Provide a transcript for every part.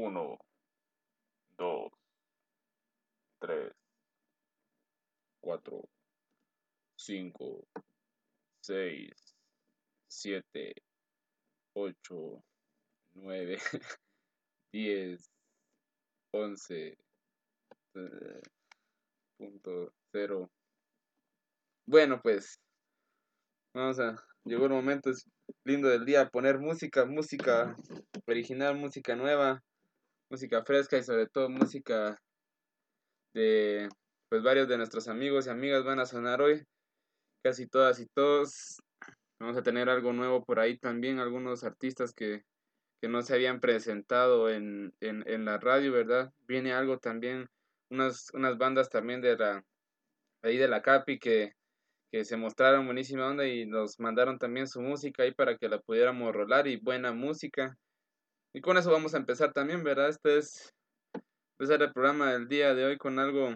1, 2, 3, 4, 5, 6, 7, 8, 9, 10, 11, punto cero. Bueno, pues vamos a. Llegó el momento lindo del día poner música, música original, música nueva, música fresca y sobre todo música de pues varios de nuestros amigos y amigas van a sonar hoy. Casi todas y todos. Vamos a tener algo nuevo por ahí también, algunos artistas que, que no se habían presentado en, en, en, la radio, ¿verdad? Viene algo también, unas, unas bandas también de la, ahí de la Capi que, que se mostraron buenísima onda y nos mandaron también su música ahí para que la pudiéramos rolar y buena música. Y con eso vamos a empezar también, ¿verdad? Este es empezar el programa del día de hoy con algo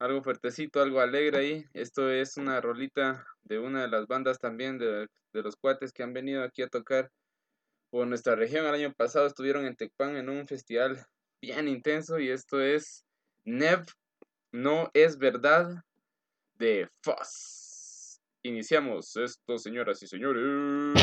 algo fuertecito, algo alegre ahí. Esto es una rolita de una de las bandas también de, de los cuates que han venido aquí a tocar por nuestra región. El año pasado estuvieron en Tecpan en un festival bien intenso y esto es Nev, no es verdad, de Foss. Iniciamos esto, señoras y señores.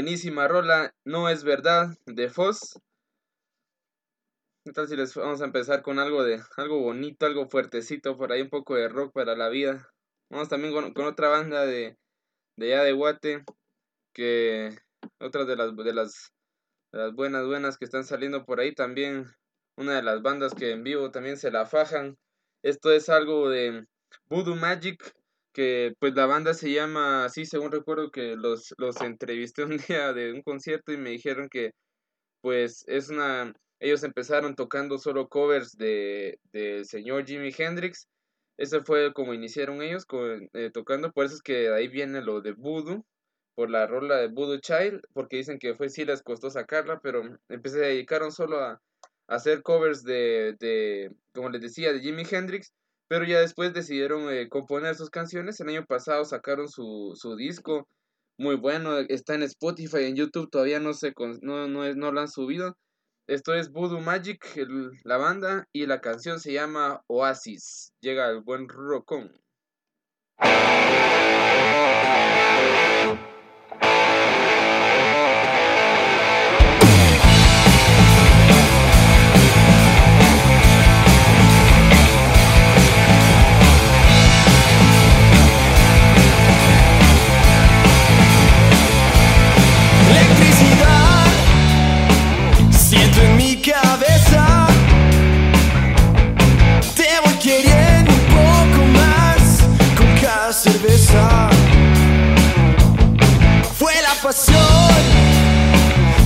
Buenísima rola, no es verdad, de Foz. Entonces les vamos a empezar con algo de algo bonito, algo fuertecito, por ahí un poco de rock para la vida. Vamos también con, otra banda de, de allá de Guate, que otras de las, de las de las buenas, buenas que están saliendo por ahí también. Una de las bandas que en vivo también se la fajan. Esto es algo de Voodoo Magic, que pues la banda se llama así, según recuerdo que los, los entrevisté un día de un concierto y me dijeron que pues es una... Ellos empezaron tocando solo covers de, del señor Jimi Hendrix. Eso fue como iniciaron ellos con, eh, tocando, por eso es que ahí viene lo de Voodoo por la rola de Voodoo Child, porque dicen que fue sí les costó sacarla, pero empecé se dedicaron solo a, hacer covers de, de, como les decía, de Jimi Hendrix, pero ya después decidieron eh, componer sus canciones. El año pasado sacaron su, su disco, muy bueno, está en Spotify, en YouTube todavía no, se, no, no, no lo han subido. Esto es Voodoo Magic, la banda, y la canción se llama Oasis. Llega el buen Rocón.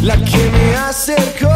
La que me acercó.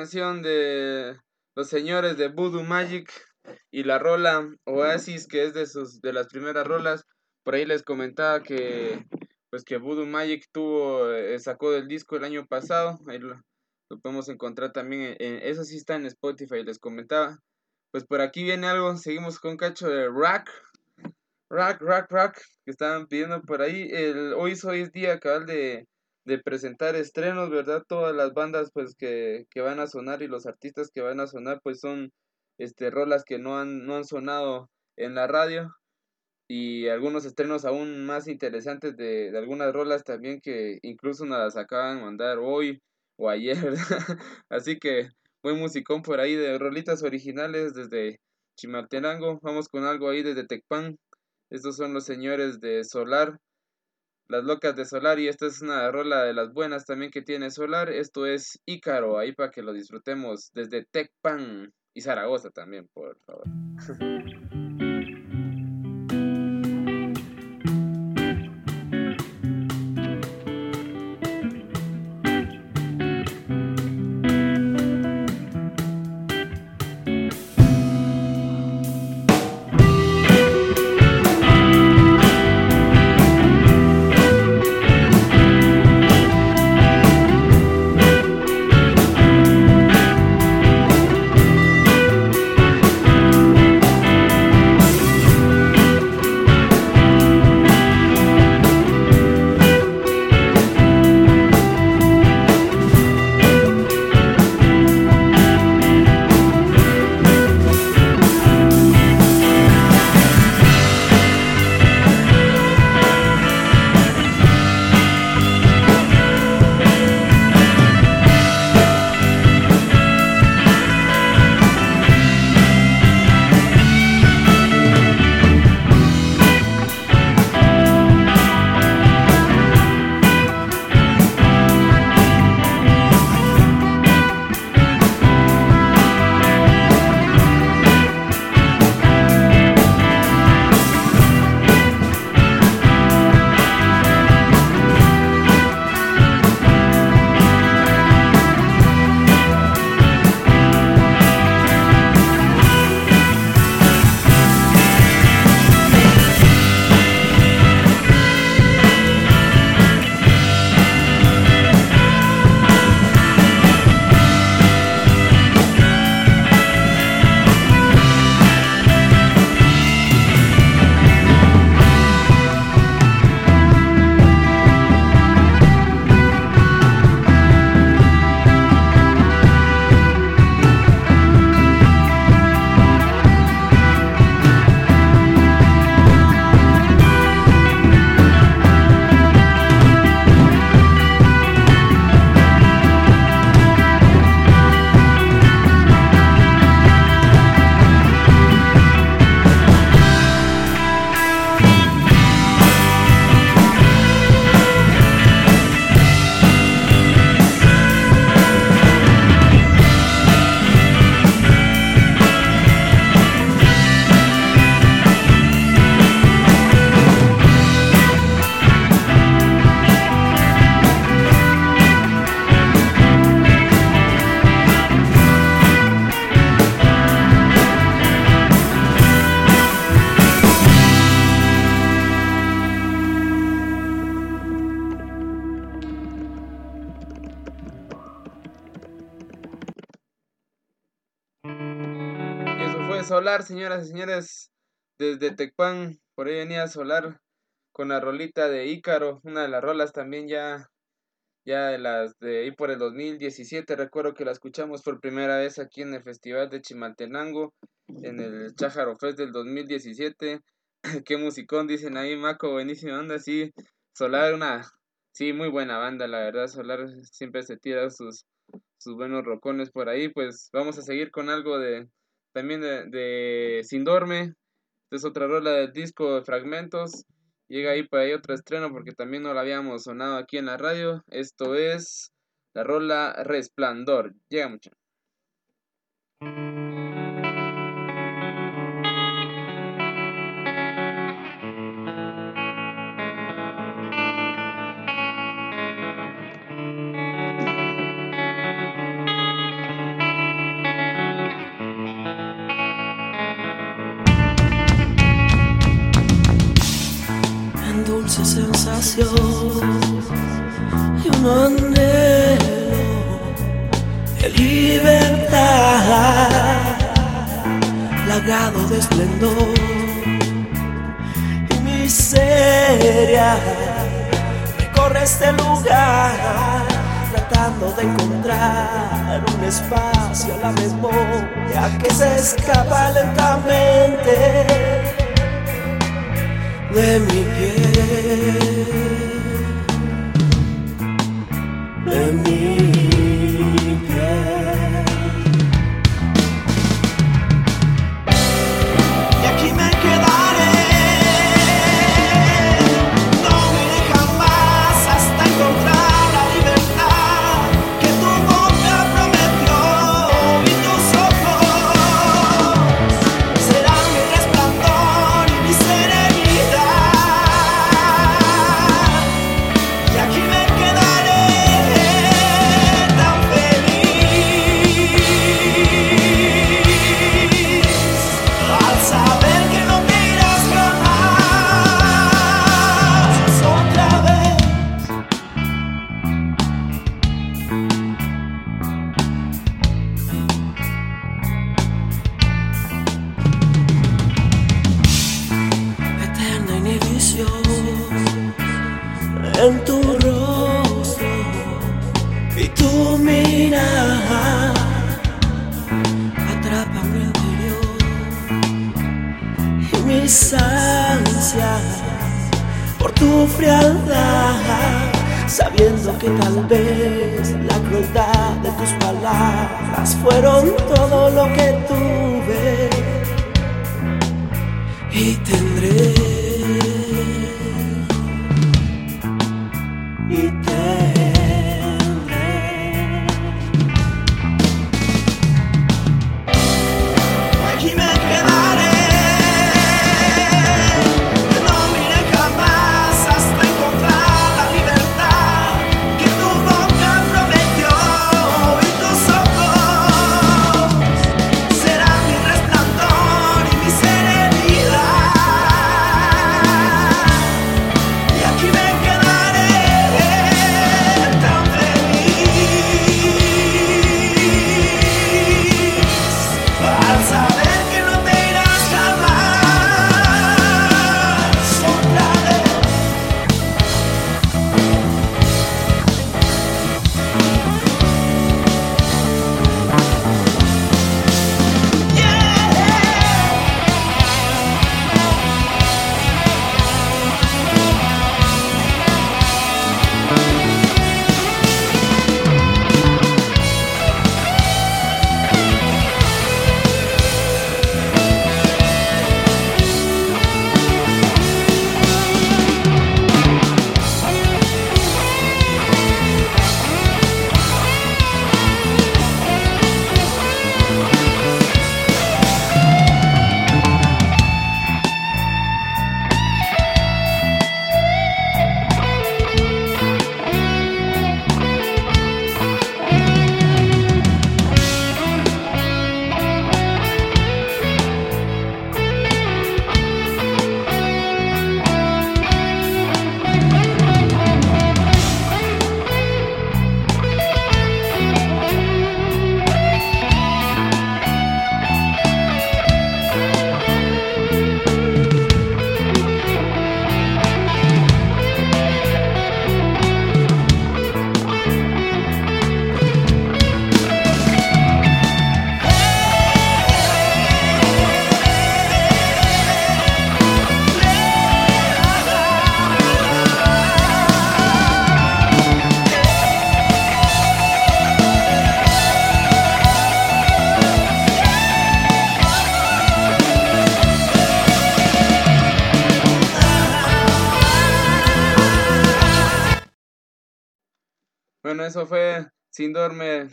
Canción de los señores de Voodoo Magic y la rola Oasis, que es de sus de las primeras rolas. Por ahí les comentaba que pues que Voodoo Magic tuvo eh, sacó del disco el año pasado. Ahí lo, podemos encontrar también en, eso sí está en Spotify, les comentaba. Pues por aquí viene algo, seguimos con cacho de rock. Rock, rock, rock, que estaban pidiendo por ahí. El, hoy, hoy es día cabal de, de presentar estrenos, ¿verdad? Todas las bandas pues que, que van a sonar y los artistas que van a sonar pues son este rolas que no han, no han sonado en la radio y algunos estrenos aún más interesantes de, de algunas rolas también que incluso nos las acaban de mandar hoy o ayer, Así que buen musicón por ahí de rolitas originales desde Chimaltenango. Vamos con algo ahí desde Tecpan. Estos son los señores de Solar. Las locas de Solar y esta es una rola de las buenas también que tiene Solar. Esto es Ícaro, ahí para que lo disfrutemos desde Tecpan y Zaragoza también, por favor. Solar, señoras y señores, desde Tecpan, por ahí venía Solar con la rolita de Ícaro, una de las rolas también ya, ya de las de ahí por el 2017, recuerdo que la escuchamos por primera vez aquí en el Festival de Chimaltenango, en el Chájaro Fest del 2017, qué musicón, dicen ahí, Maco, buenísima banda, sí, Solar, una, sí, muy buena banda, la verdad, Solar siempre se tira sus, sus buenos rocones por ahí, pues vamos a seguir con algo de también de, de Sin Dorme, es otra rola del disco de Fragmentos, llega ahí para ahí otro estreno porque también no la habíamos sonado aquí en la radio, esto es la rola Resplandor, llega mucho. Dulce sensación y un anhelo de libertad, lagado de esplendor y miseria. Recorre este lugar tratando de encontrar un espacio la memoria que se escapa lentamente de mi piel, de mi eso fue Sin Dorme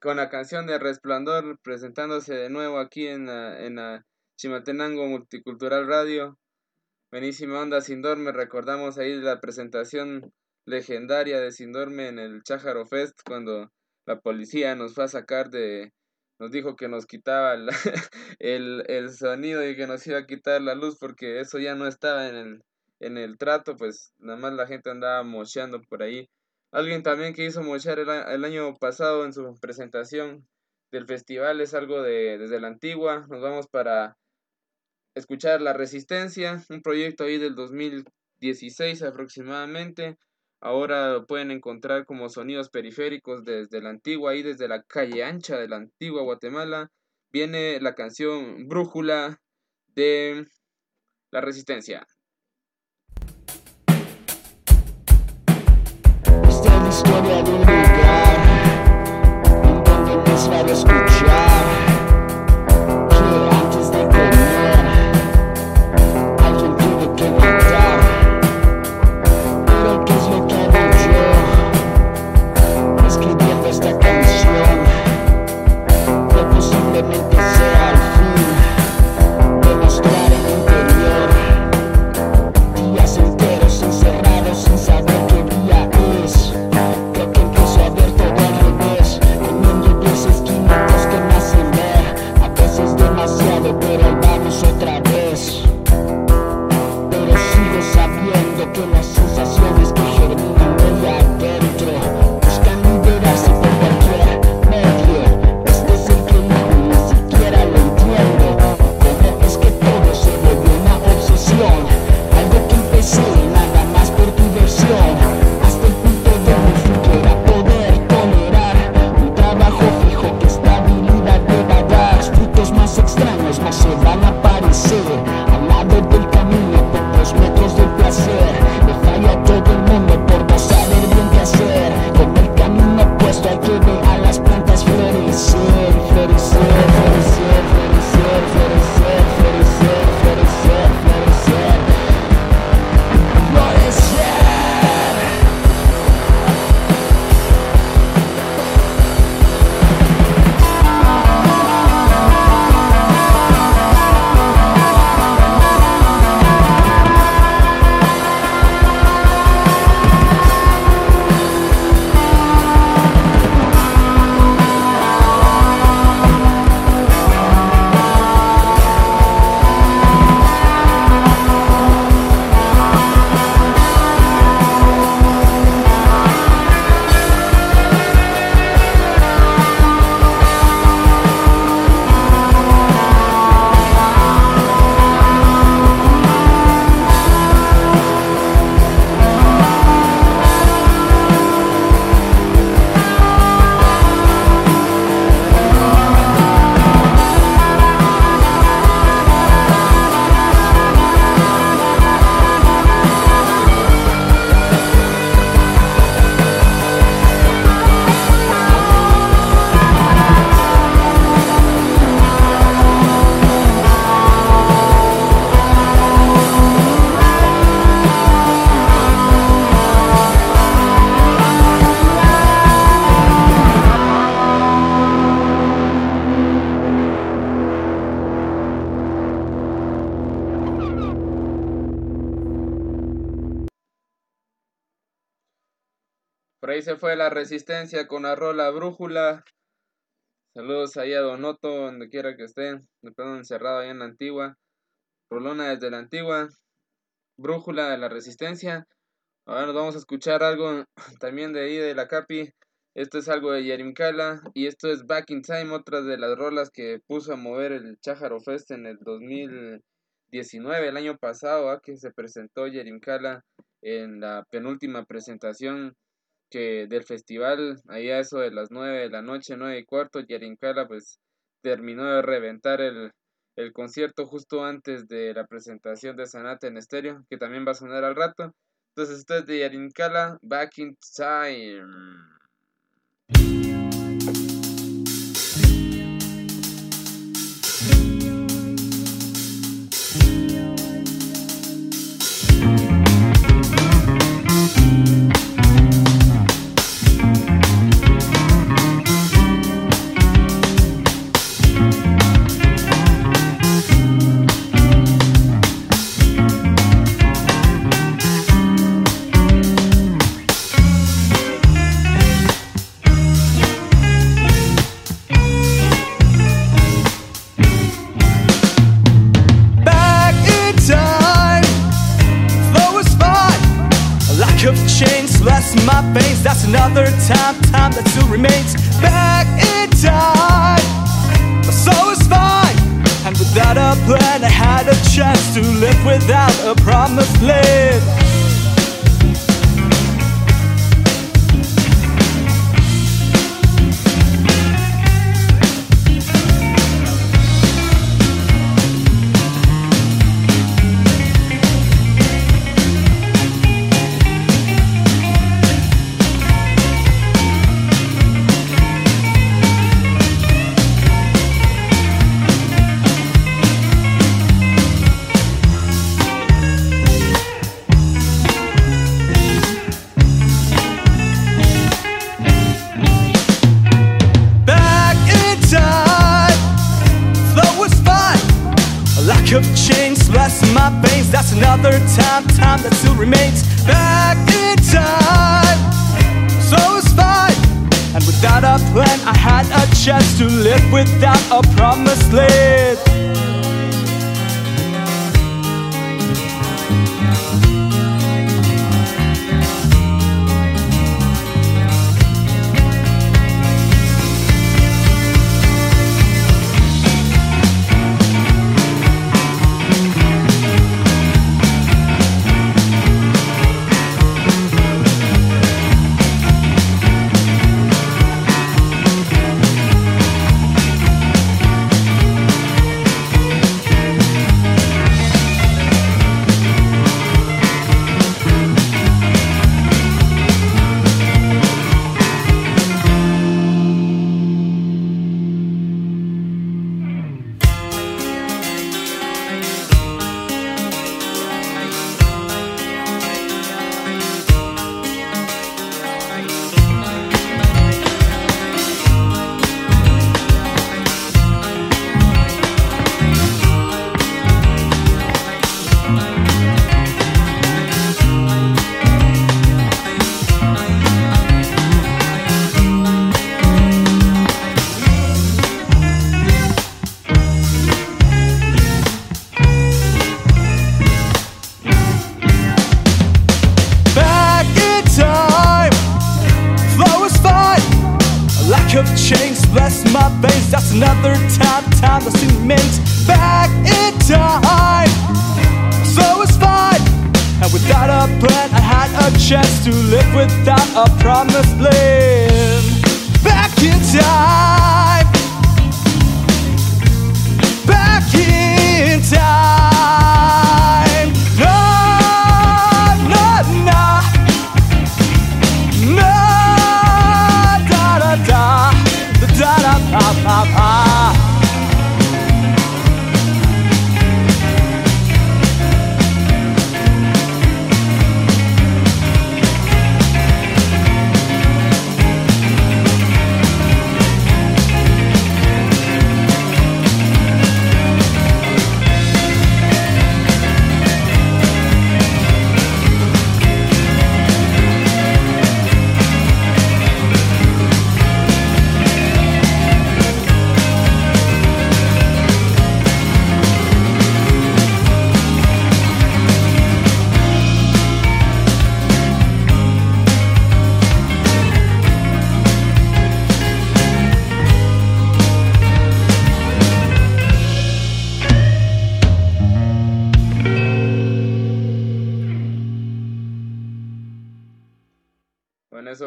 con la canción de Resplandor presentándose de nuevo aquí en la, en la Chimaltenango Multicultural Radio. Buenísima onda Sin Dorme, recordamos ahí la presentación legendaria de Sin Dorme en el Chájaro Fest cuando la policía nos fue a sacar de... Nos dijo que nos quitaba el, el, el sonido y que nos iba a quitar la luz porque eso ya no estaba en el, en el trato, pues nada más la gente andaba mocheando por ahí. Alguien también que hizo mochear el, el año pasado en su presentación del festival es algo de desde la antigua. Nos vamos para escuchar La Resistencia, un proyecto ahí del 2016 aproximadamente. Ahora lo pueden encontrar como sonidos periféricos desde la antigua, ahí desde la calle ancha de la antigua Guatemala. Viene la canción Brújula de La Resistencia. Esta es la historia de un lugar en donde no es fue la resistencia con la rola brújula. Saludos ahí a Donoto, donde quiera que esté. Me quedo encerrado ahí en la antigua. Rolona desde la antigua. Brújula de la resistencia. Ahora nos vamos a escuchar algo también de ahí de la Capi. Esto es algo de Yerimkala. Y esto es Back in Time, otra de las rolas que puso a mover el Chájaro Fest en el 2019, el año pasado, ¿ah? que se presentó Yerimkala en la penúltima presentación que del festival, ahí a eso de las 9 de la noche, 9 y cuarto, Yerincala pues terminó de reventar el, el concierto justo antes de la presentación de Sanata en estéreo, que también va a sonar al rato. Entonces esto es de Yerincala, Back in Time. That's another time, time that still remains back in time. My soul is fine, and without a plan, I had a chance to live without a promised land. Another time, time that still remains. Back in time. So it's fine. And without a plan, I had a chance to live without a promised land. That's another time, time still remains. Back in time. So it's fine. And without a plan, I had a chance to live without a promised land. Back in time. Back in time.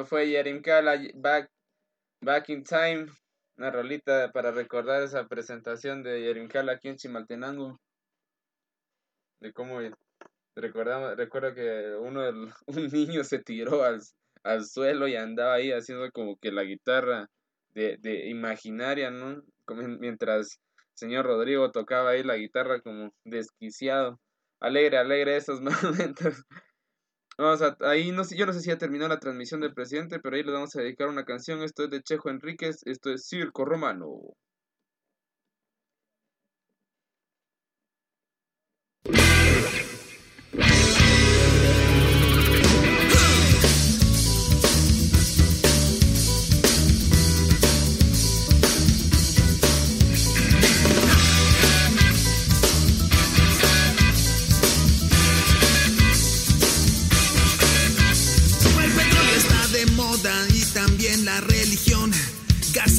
Fue Yerim Kala, Back, Back in Time. Una rolita para recordar esa presentación de Yerim Kala aquí en Chimaltenango. De cómo recordamos, recuerdo que uno un niño se tiró al, al suelo y andaba ahí haciendo como que la guitarra de, de imaginaria, ¿no? Mientras señor Rodrigo tocaba ahí la guitarra como desquiciado. Alegre, alegre esos momentos. Vamos a, ahí no sé, yo no sé si ya terminó la transmisión del presidente, pero ahí les vamos a dedicar una canción. Esto es de Chejo Enríquez, esto es Circo Romano.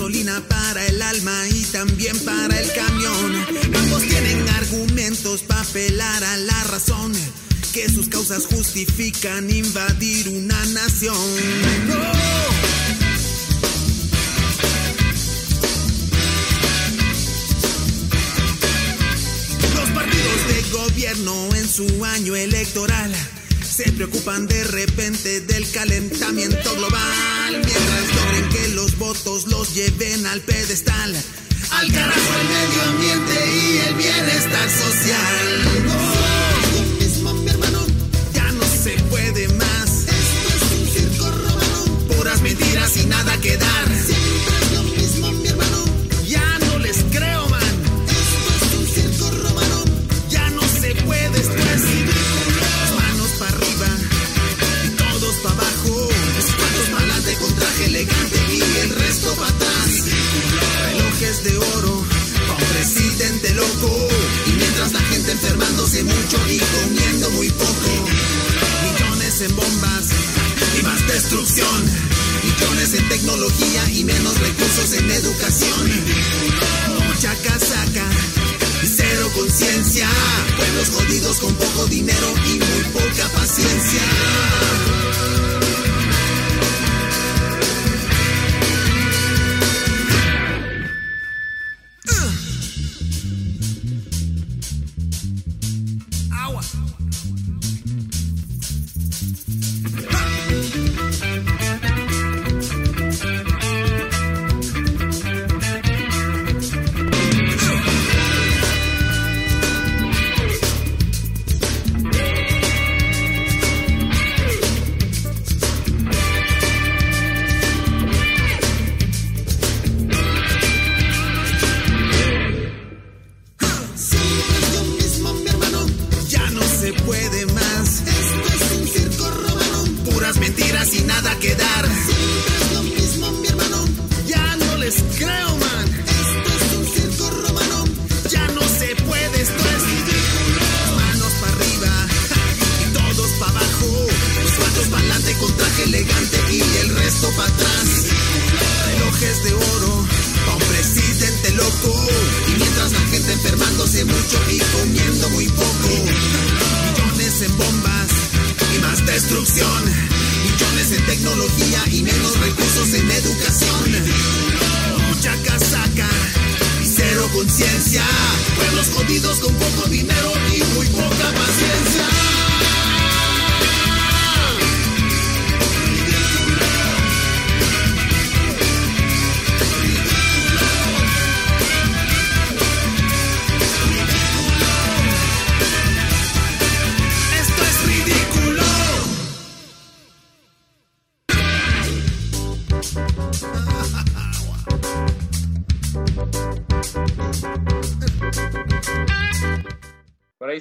Gasolina para el alma y también para el camión. Ambos tienen argumentos para apelar a la razón. Que sus causas justifican invadir una nación. Los partidos de gobierno en su año electoral se preocupan de repente del calentamiento global mientras logren que los votos los lleven al pedestal. Al carajo el medio ambiente y el bienestar social. No, lo mismo, mi hermano, ya no se puede más. Esto es un circo romano, puras mentiras y nada que dar. Y mientras la gente enfermándose mucho y comiendo muy poco. Millones en bombas y más destrucción. Millones en tecnología y menos recursos en educación. Mucha casaca y cero conciencia. Pueblos jodidos con poco dinero y muy poca paciencia.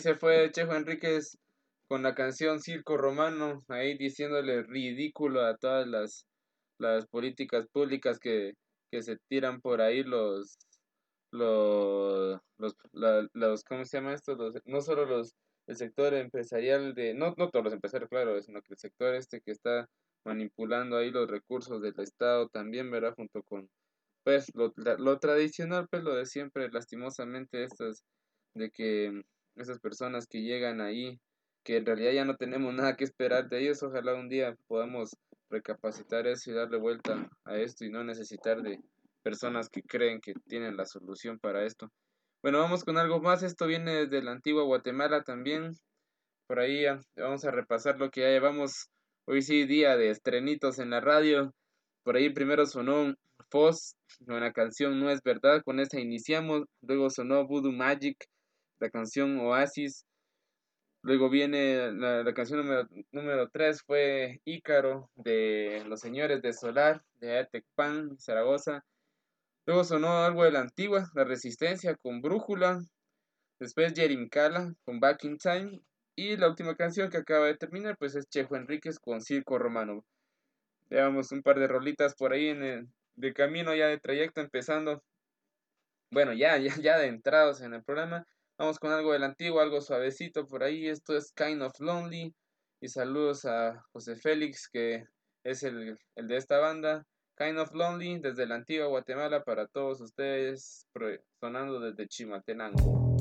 Se fue Chejo Enríquez con la canción Circo Romano, ahí diciéndole ridículo a todas las, las políticas públicas que, que se tiran por ahí los, los, los, los ¿cómo se llama esto? Los, no solo los, el sector empresarial de, no, no todos los empresarios, claro, sino que el sector este que está manipulando ahí los recursos del Estado también, ¿verdad? Junto con, pues, lo, lo tradicional, pues, lo de siempre, lastimosamente, estas, de que esas personas que llegan ahí, que en realidad ya no tenemos nada que esperar de ellos, ojalá un día podamos recapacitar eso y darle vuelta a esto y no necesitar de personas que creen que tienen la solución para esto. Bueno, vamos con algo más, esto viene desde la antigua Guatemala también, por ahí ah, vamos a repasar lo que ya llevamos, hoy sí día de estrenitos en la radio, por ahí primero sonó Foz, una canción No es verdad, con esa iniciamos, luego sonó Voodoo Magic, la canción Oasis, luego viene la, la canción número, número 3 fue Ícaro de Los Señores de Solar, de Atecpan, Zaragoza, luego sonó algo de la antigua, La Resistencia con Brújula, después Jerincala con Back in Time, y la última canción que acaba de terminar pues es Chejo Enríquez con Circo Romano. Llevamos un par de rolitas por ahí en el, de camino ya de trayecto empezando. Bueno, ya, ya, ya de entrados en el programa. Vamos con algo del antiguo, algo suavecito por ahí. Esto es Kind of Lonely. Y saludos a José Félix, que es el, el de esta banda. Kind of Lonely desde la antigua Guatemala para todos ustedes, sonando desde Chimaltenango.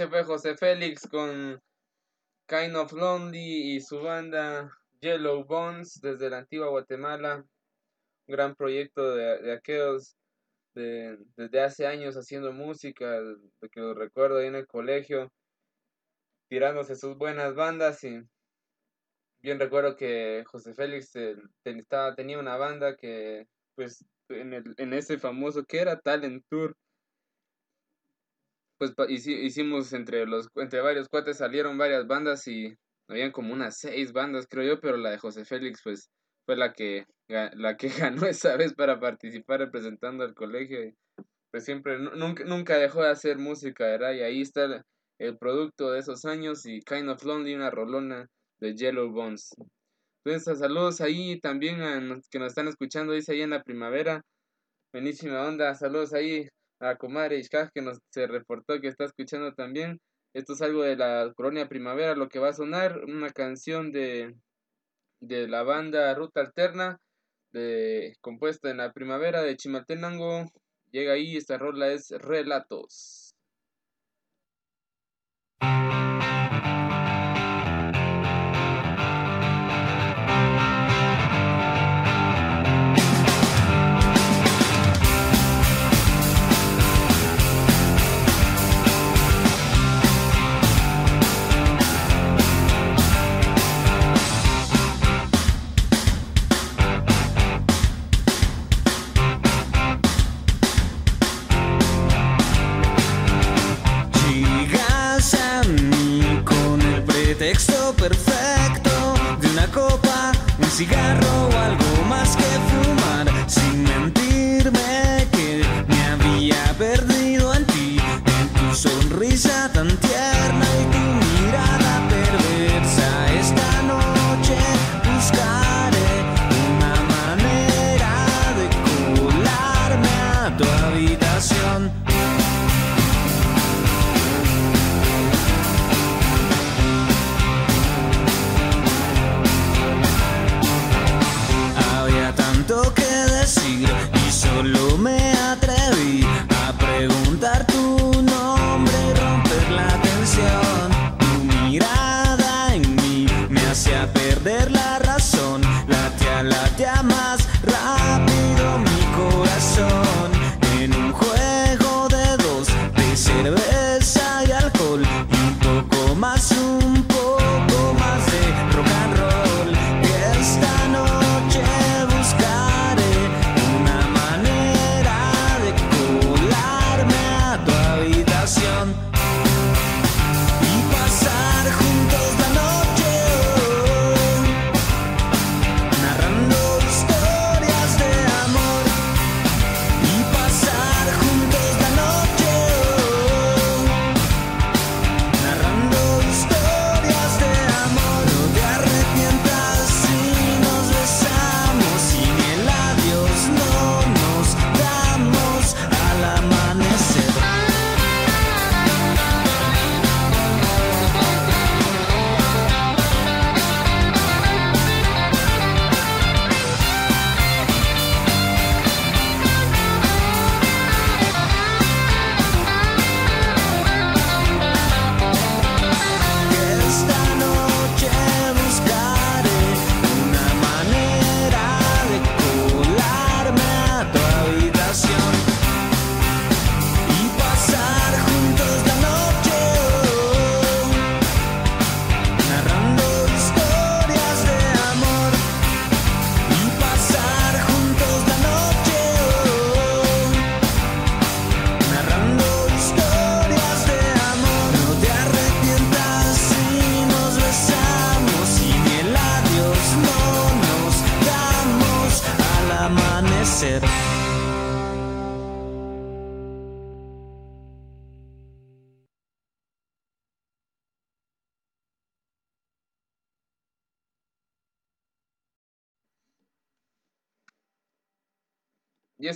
Se fue José Félix con Kind of Lonely y su banda Yellow Bones desde la antigua Guatemala. Un gran proyecto de, aquellos de, desde hace años haciendo música, de que lo recuerdo ahí en el colegio, tirándose sus buenas bandas y bien recuerdo que José Félix eh, tenía una banda que pues en, el, en ese famoso que era Talent Tour pues hicimos entre los entre varios cuates salieron varias bandas y habían como unas seis bandas creo yo pero la de José Félix pues fue la que la que ganó esa vez para participar representando al colegio y pues siempre nu- nunca nunca dejó de hacer música verdad y ahí está el, el producto de esos años y Kind of Lonely una rolona de Yellow Bones. Entonces saludos ahí también a los que nos están escuchando dice ahí en la primavera. Buenísima onda saludos ahí a comadre Ishkaj que nos se reportó que está escuchando también. Esto es algo de la colonia primavera, lo que va a sonar, una canción de, de la banda Ruta Alterna, de, compuesta en la primavera de Chimaltenango. Llega ahí, esta rola es Relatos.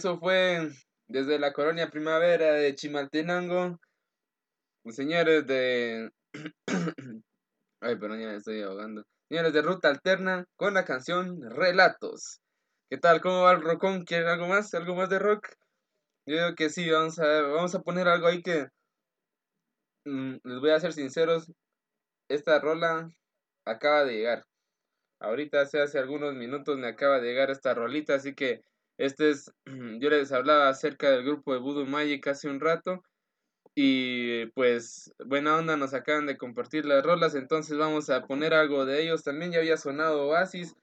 Eso fue desde la colonia primavera de Chimaltenango. Señores de. Ay, perdón, ya me estoy ahogando. Señores de Ruta Alterna con la canción Relatos. ¿Qué tal? ¿Cómo va el rockón? ¿Quieren algo más? ¿Algo más de rock? Yo digo que sí, vamos a, vamos a poner algo ahí que. mm, les voy a ser sinceros. Esta rola acaba de llegar. Ahorita hace, hace algunos minutos me acaba de llegar esta rolita, así que este es, yo les hablaba acerca del grupo de Voodoo Magic hace un rato y pues buena onda nos acaban de compartir las rolas, entonces vamos a poner algo de ellos. También ya había sonado Oasis,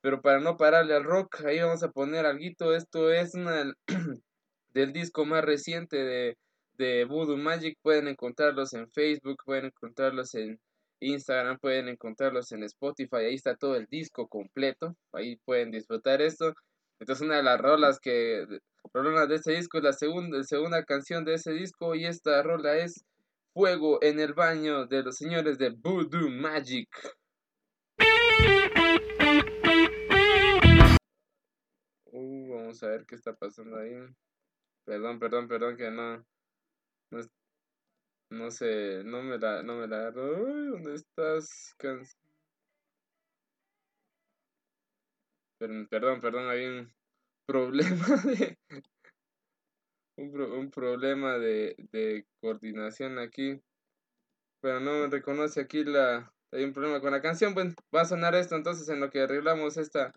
pero para no pararle al rock, ahí vamos a poner algo. Esto es una del disco más reciente de, de Voodoo Magic. Pueden encontrarlos en Facebook, pueden encontrarlos en Instagram, pueden encontrarlos en Spotify. Ahí está todo el disco completo. Ahí pueden disfrutar esto. Entonces una de las rolas que rolas de este disco es la segunda, segunda canción de ese disco y esta rola es Fuego en el baño de los señores de Voodoo Magic. Uh, vamos a ver qué está pasando ahí. Perdón, perdón, perdón que no no, no sé, no me la no me la agarro. ¿dónde estás? Can- Perdón, perdón, hay un problema de un, pro- un problema de, de coordinación aquí. Pero no me reconoce aquí la hay un problema con la canción. Bueno, va a sonar esto entonces en lo que arreglamos esta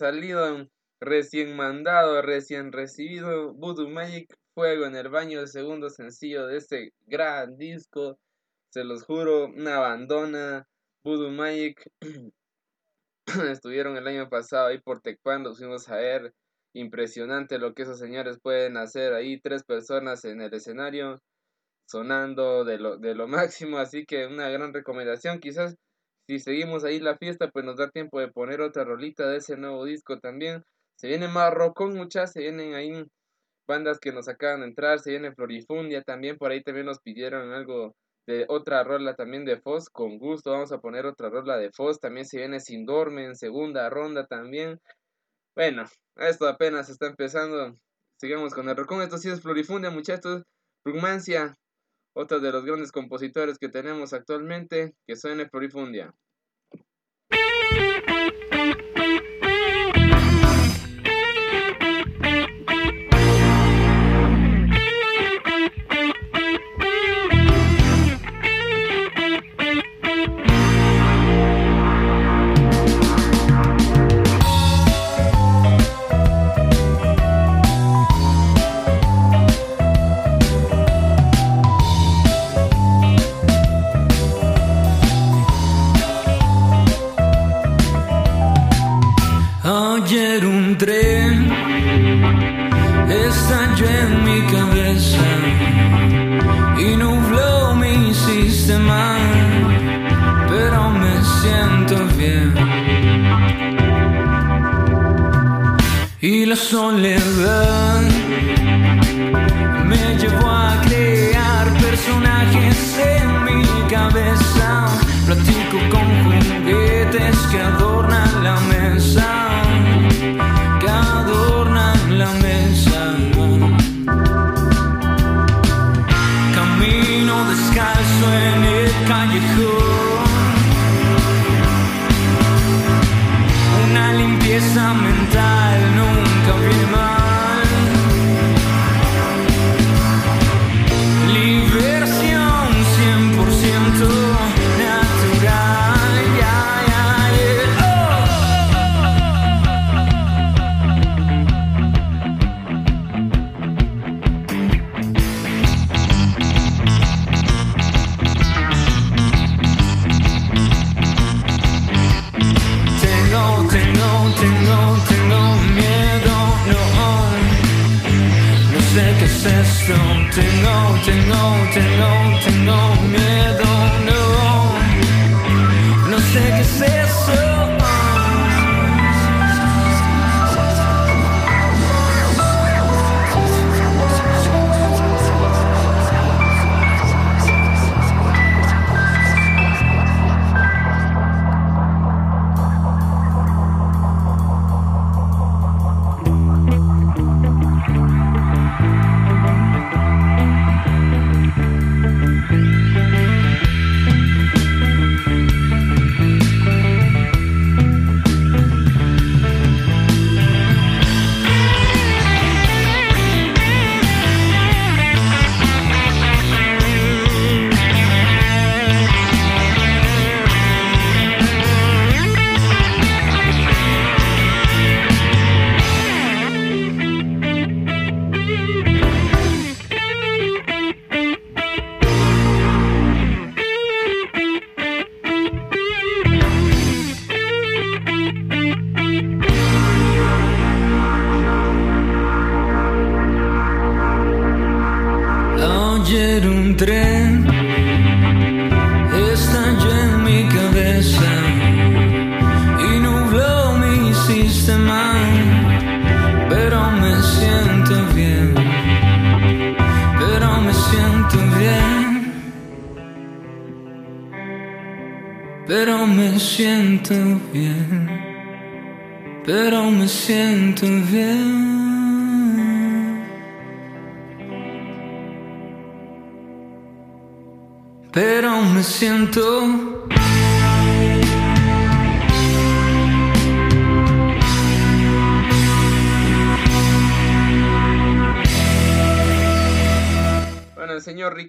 salido, recién mandado, recién recibido. Voodoo Magic, Fuego en el Baño, el segundo sencillo de este gran disco. Se los juro, una abandona. Voodoo Magic estuvieron el año pasado ahí por Tecpan, los fuimos a ver. Impresionante lo que esos señores pueden hacer ahí, tres personas en el escenario sonando de lo, de lo máximo, así que una gran recomendación. Quizás si seguimos ahí la fiesta, pues nos da tiempo de poner otra rolita de ese nuevo disco también. Se viene más rockón, muchas, se vienen ahí bandas que nos acaban de entrar, se viene Florifundia también, por ahí también nos pidieron algo de otra rola también de Foz, con gusto vamos a poner otra rola de Foz, también se viene Sin Dorme en segunda ronda también. Bueno, esto apenas está empezando. Sigamos con el rockón, esto sí es Florifundia, muchachos. Rugmancia, otro de los grandes compositores que tenemos actualmente, que suene Florifundia. Tengo, tengo,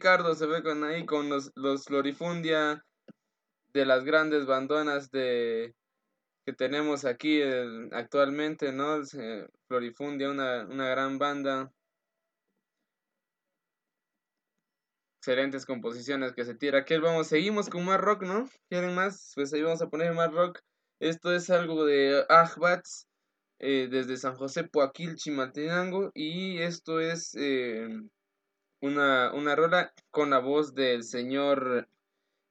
Ricardo se ve con ahí con los, los Florifundia, de las grandes bandonas de que tenemos aquí actualmente, ¿no? Florifundia, una, una gran banda. Excelentes composiciones que se tira. Aquí vamos, seguimos con más rock, ¿no? ¿Quieren más? Pues ahí vamos a poner más rock. Esto es algo de Ajbats, eh, desde San José Poaquil, Chimaltenango. Y esto es eh, una, una rola con la voz del señor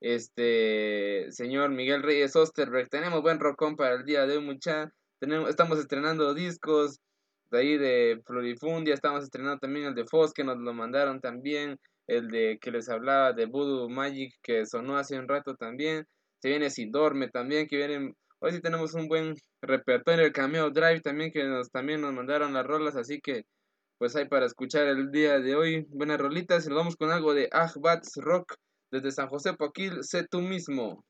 este señor Miguel Reyes Osterberg. Tenemos buen rockón para el día de hoy, mucha. Tenemos, estamos estrenando discos de ahí de Florifundia, estamos estrenando también el de Foz, que nos lo mandaron también, el de que les hablaba de Voodoo Magic, que sonó hace un rato también. Se viene Si Dorme también, que vienen. Hoy sí tenemos un buen repertorio, el Cameo Drive también, que nos, también nos mandaron las rolas, así que pues hay para escuchar el día de hoy. Buenas rolitas, y nos vamos con algo de Ajbats Rock. Desde San José Poquil, sé tú mismo.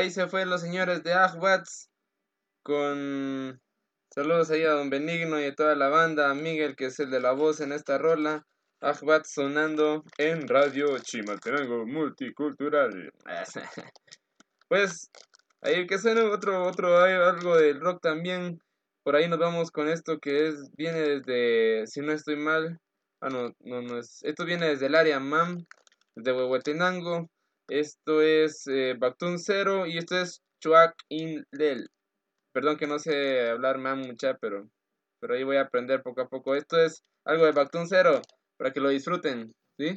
Ahí se fue los señores de Ajbats con saludos ahí a Don Benigno y a toda la banda, a Miguel que es el de la voz en esta rola, Ajbats sonando en Radio Chimaltenango Multicultural. Pues ahí que suene otro otro algo del rock también. Por ahí nos vamos con esto que es viene desde si no estoy mal, ah no, no no es, esto viene desde el área MAM de Huehuetenango. Esto es eh, Bactun Cero y esto es Chuac In Lel. Perdón que no sé hablar más mucha, pero, pero ahí voy a aprender poco a poco. Esto es algo de Bactun Cero. para que lo disfruten, ¿sí?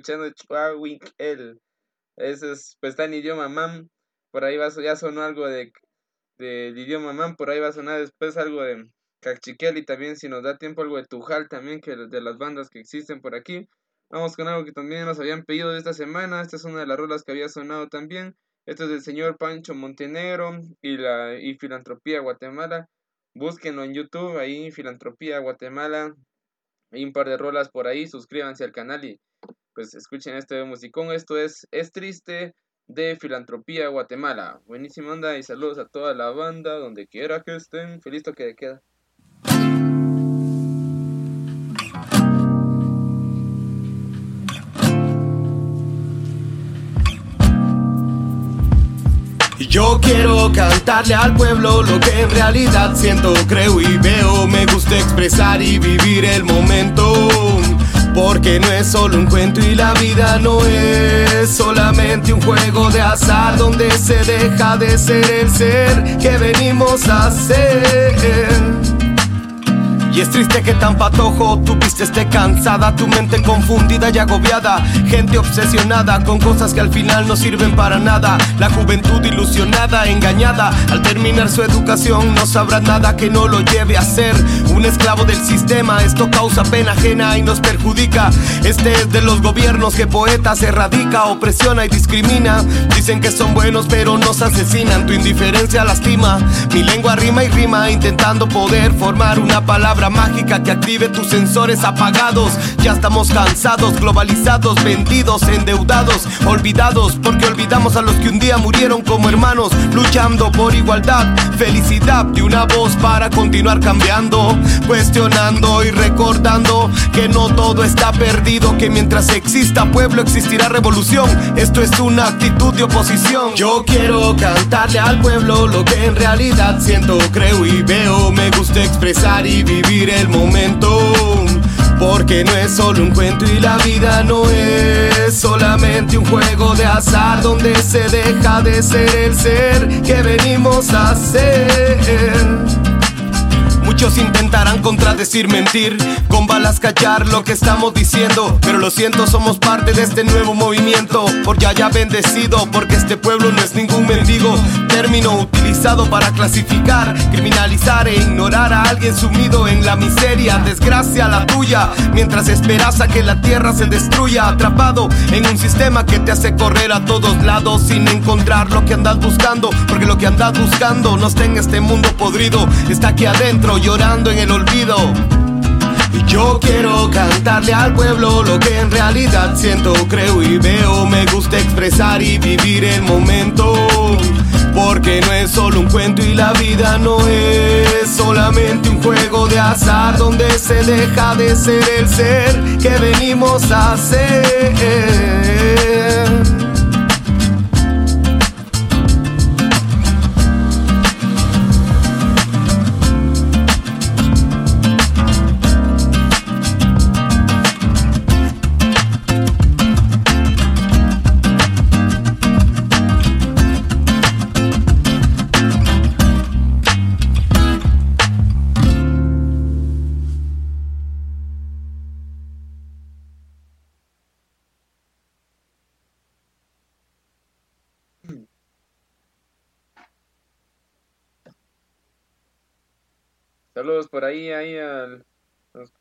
Escuchando Chuawinkel. Ese es, pues está en idioma mam. Por ahí va, ya sonó algo de del idioma mam. Por ahí va a sonar después algo de Cachiquel y también si nos da tiempo algo de Tujal también, que de las bandas que existen por aquí. Vamos con algo que también nos habían pedido esta semana. Esta es una de las rolas que había sonado también. Esto es del señor Pancho Montenegro y la y Filantropía Guatemala. Búsquenlo en YouTube, ahí Filantropía Guatemala. Hay un par de rolas por ahí, suscríbanse al canal y pues escuchen este musicón. Esto es Es Triste de Filantropía Guatemala. Buenísima onda y saludos a toda la banda, donde quiera que estén. Feliz toque de queda. Yo quiero cantarle al pueblo lo que en realidad siento, creo y veo. Me gusta expresar y vivir el momento. Porque no es solo un cuento y la vida no es solamente un juego de azar donde se deja de ser el ser que venimos a ser. Y es triste que tan patojo tu vista esté cansada, tu mente confundida y agobiada, gente obsesionada con cosas que al final no sirven para nada, la juventud ilusionada, engañada, al terminar su educación no sabrá nada que no lo lleve a ser un esclavo del sistema, esto causa pena ajena y nos perjudica, este es de los gobiernos que poetas erradica, opresiona y discrimina, dicen que son buenos pero nos asesinan, tu indiferencia lastima, mi lengua rima y rima intentando poder formar una palabra mágica que active tus sensores apagados. Ya estamos cansados, globalizados, vendidos, endeudados, olvidados, porque olvidamos a los que un día murieron como hermanos, luchando por igualdad, felicidad y una voz para continuar cambiando, cuestionando y recordando que no todo está perdido, que mientras exista pueblo existirá revolución. Esto es una actitud de oposición. Yo quiero cantarle al pueblo lo que en realidad siento, creo y veo. Me gusta expresar y vivir el momento. Porque no es solo un cuento y la vida no es solamente un juego de azar donde se deja de ser el ser que venimos a ser. Muchos intentarán contradecir, mentir, con balas callar lo que estamos diciendo. Pero lo siento, somos parte de este nuevo movimiento. Por ya ya bendecido, porque este pueblo no es ningún mendigo. Término utilizado para clasificar, criminalizar e ignorar a alguien sumido en la miseria. Desgracia la tuya, mientras esperas a que la tierra se destruya. Atrapado en un sistema que te hace correr a todos lados sin encontrar lo que andas buscando. Porque lo que andas buscando no está en este mundo podrido, está aquí adentro en el olvido. Y yo quiero cantarle al pueblo lo que en realidad siento, creo y veo. Me gusta expresar y vivir el momento. Porque no es solo un cuento y la vida no es solamente un juego de azar donde se deja de ser el ser que venimos a ser. Saludos por ahí, ahí al,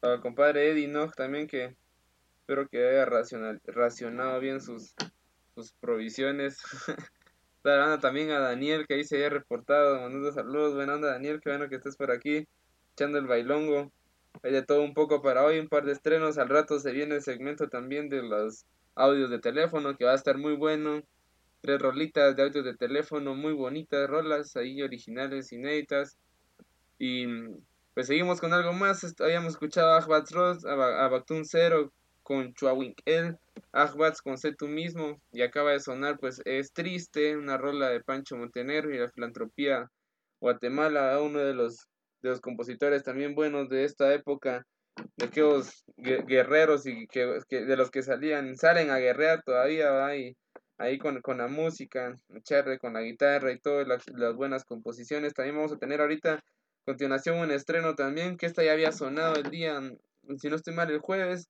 al compadre Eddie, ¿no? También que espero que haya racional, racionado bien sus, sus provisiones. También a Daniel, que ahí se había reportado, mandando saludos. Buena onda, Daniel, qué bueno que estés por aquí, echando el bailongo. Hay de todo un poco para hoy, un par de estrenos. Al rato se viene el segmento también de los audios de teléfono, que va a estar muy bueno. Tres rolitas de audios de teléfono, muy bonitas, rolas ahí originales, inéditas. Y pues seguimos con algo más. Habíamos escuchado a Ahbats Ross, a, Zero con Chuawinkel, Ahbats con Sé tú mismo. Y acaba de sonar, pues es triste, una rola de Pancho Montenegro y la filantropía Guatemala, uno de los, de los compositores también buenos de esta época, de aquellos gue- guerreros y que, de los que salían, salen a guerrear todavía, ¿va? Y ahí con, con la música, echarle con la guitarra y todas las, buenas composiciones. También vamos a tener ahorita continuación un estreno también, que esta ya había sonado el día, si no estoy mal, el jueves.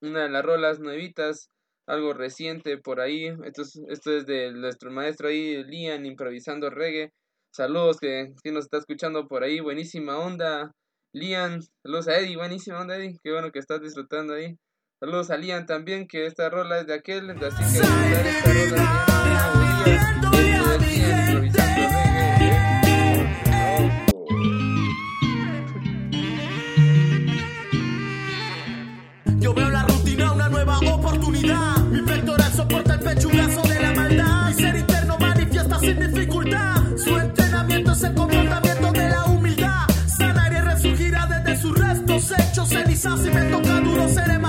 Una de las rolas nuevitas, algo reciente por ahí. Esto es, esto es de nuestro maestro ahí, Lian, improvisando reggae. Saludos que, que nos está escuchando por ahí, buenísima onda. Lian, saludos a Eddie, buenísima onda Eddie, qué bueno que estás disfrutando ahí. Saludos a Lian también, que esta rola es de aquel, así que cenizas. Si me toca duro, seré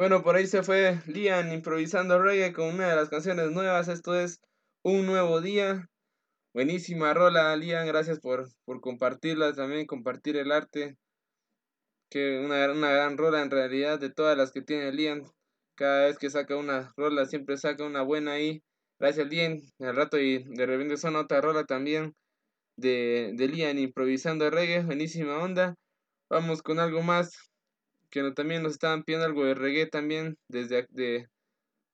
Bueno, por ahí se fue Lian improvisando reggae con una de las canciones nuevas. Esto es Un Nuevo Día. Buenísima rola, Lian. Gracias por, por compartirla también, compartir el arte. Que una, una gran rola en realidad de todas las que tiene Lian. Cada vez que saca una rola, siempre saca una buena ahí. Gracias, Lian. Al rato y de repente son otra rola también de, de Lian improvisando reggae. Buenísima onda. Vamos con algo más que no- también nos estaban pidiendo algo de reggae también desde de,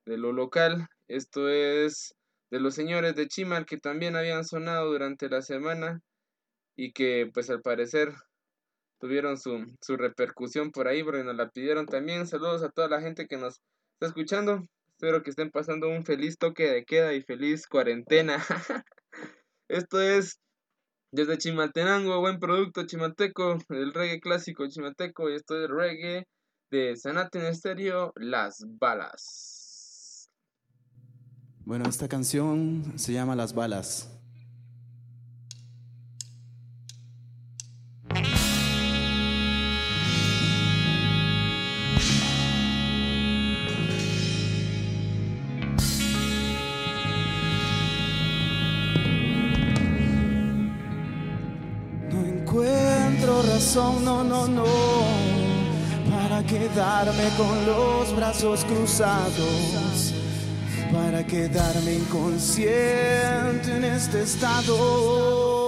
de lo local. Esto es de los señores de Chimal que también habían sonado durante la semana y que pues al parecer tuvieron su, su repercusión por ahí porque nos la pidieron también. Saludos a toda la gente que nos está escuchando. Espero que estén pasando un feliz toque de queda y feliz cuarentena. Esto es desde Chimaltenango, buen producto chimalteco, el reggae clásico chimalteco, y esto es reggae de Sanaten Estéreo, Las Balas. Bueno, esta canción se llama Las Balas. No, no, no, para quedarme con los brazos cruzados, para quedarme inconsciente en este estado.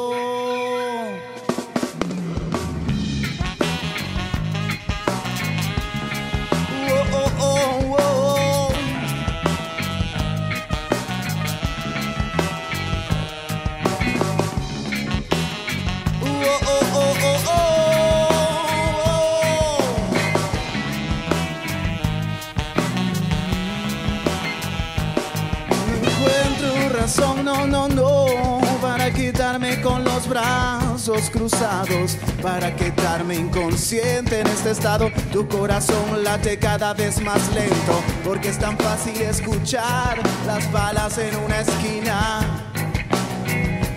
Cruzados para quedarme inconsciente en este estado. Tu corazón late cada vez más lento porque es tan fácil escuchar las balas en una esquina.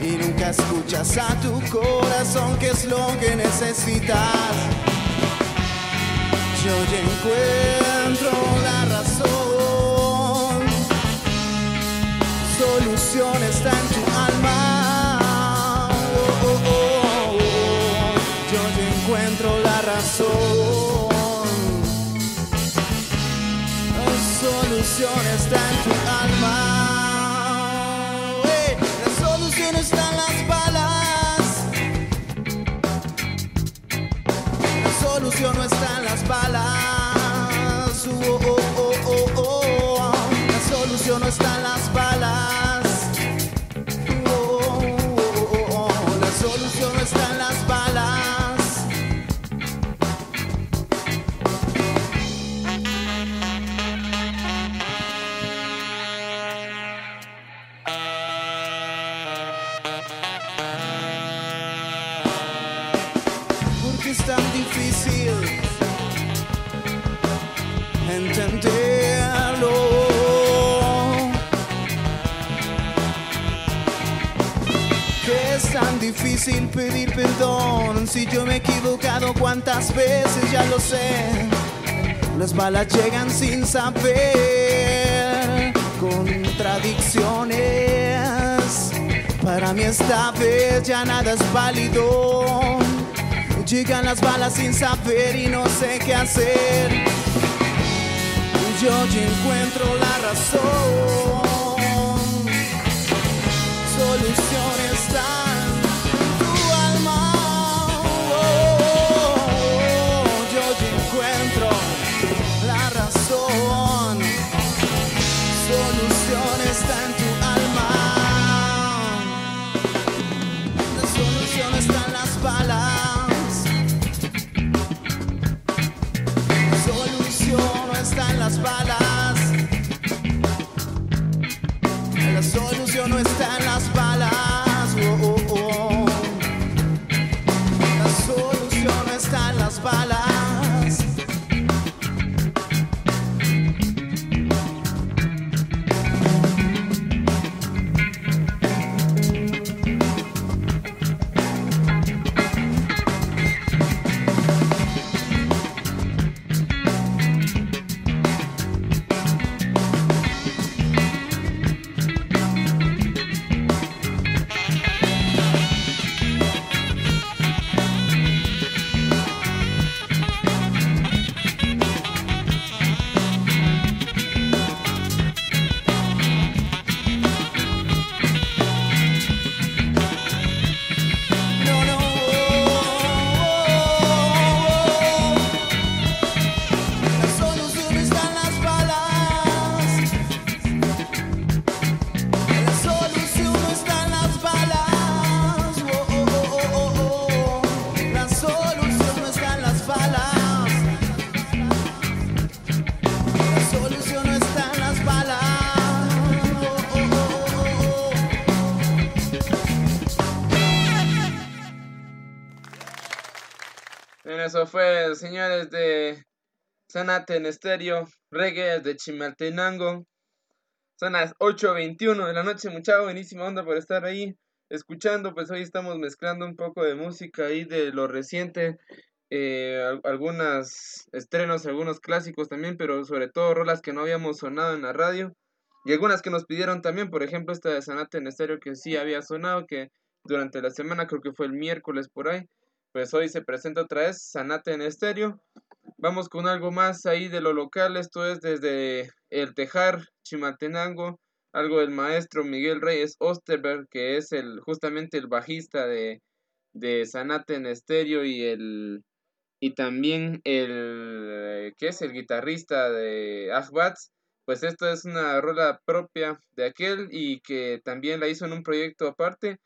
Y nunca escuchas a tu corazón que es lo que necesitas. Yo ya encuentro la razón. Solución está en tu alma. La razón. La solución está en tu alma. Ey, La solución está en las difícil pedir perdón si yo me he equivocado cuántas veces ya lo sé. Las balas llegan sin saber contradicciones. Para mí esta vez ya nada es válido. Llegan las balas sin saber y no sé qué hacer. Yo ya encuentro la razón. Solución balas. La solución no está en las balas. Señores de Sanate en estéreo, reggae de Chimaltenango. Son las 8.21 de la noche, mucha buenísima onda por estar ahí escuchando. Pues hoy estamos mezclando un poco de música ahí de lo reciente, eh, al- algunos estrenos, algunos clásicos también, pero sobre todo rolas que no habíamos sonado en la radio. Y algunas que nos pidieron también, por ejemplo, esta de Sanate en estéreo que sí había sonado, que durante la semana, creo que fue el miércoles por ahí. Pues hoy se presenta otra vez Sanate en estéreo. Vamos con algo más ahí de lo local. Esto es desde El Tejar, Chimaltenango. Algo del maestro Miguel Reyes Osterberg, que es el justamente el bajista de, de Sanate en estéreo y el y también el que es el guitarrista de Ahbats. Pues esto es una rola propia de aquel y que también la hizo en un proyecto aparte.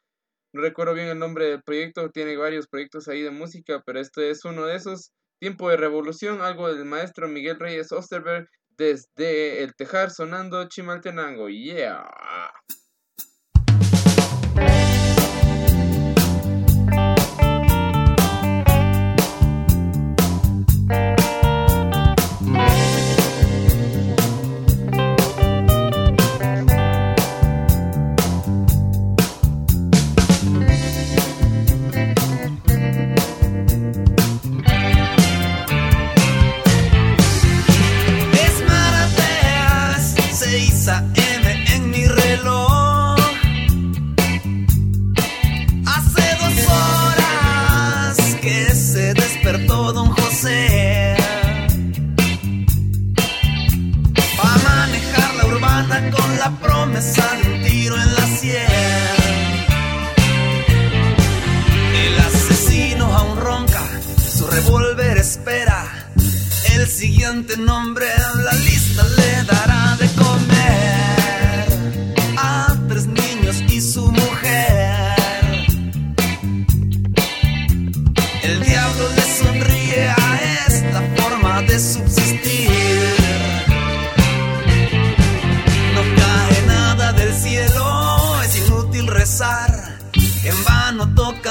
No recuerdo bien el nombre del proyecto, tiene varios proyectos ahí de música, pero este es uno de esos. Tiempo de Revolución, algo del maestro Miguel Reyes Osterberg desde El Tejar sonando Chimaltenango. Yeah. Promesa de un tiro en la sien. El asesino aún ronca, su revólver espera. El siguiente nombre en la lista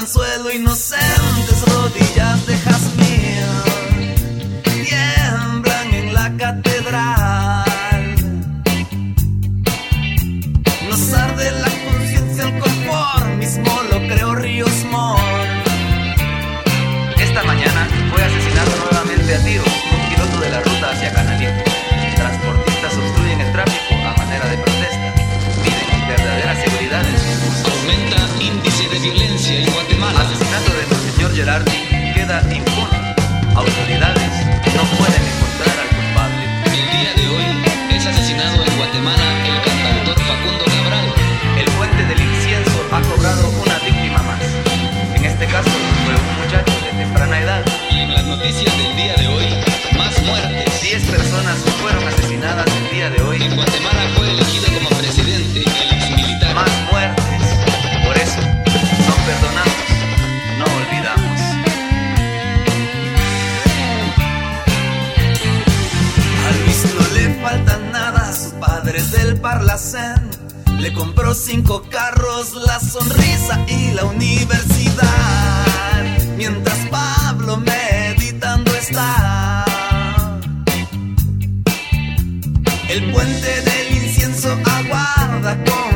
vano tocan Gerardi queda impune. Autoridades no pueden encontrar al culpable. El día de hoy es asesinado en Guatemala el cantautor Facundo Cabral. El puente del incienso ha cobrado una víctima más. En este caso fue un muchacho de temprana edad. Y en las noticias del día de hoy, más muertes. 10 personas fueron asesinadas el día de hoy. En Guatemala Le compró cinco carros, la sonrisa y la universidad. Mientras Pablo meditando está. El puente del incienso aguarda con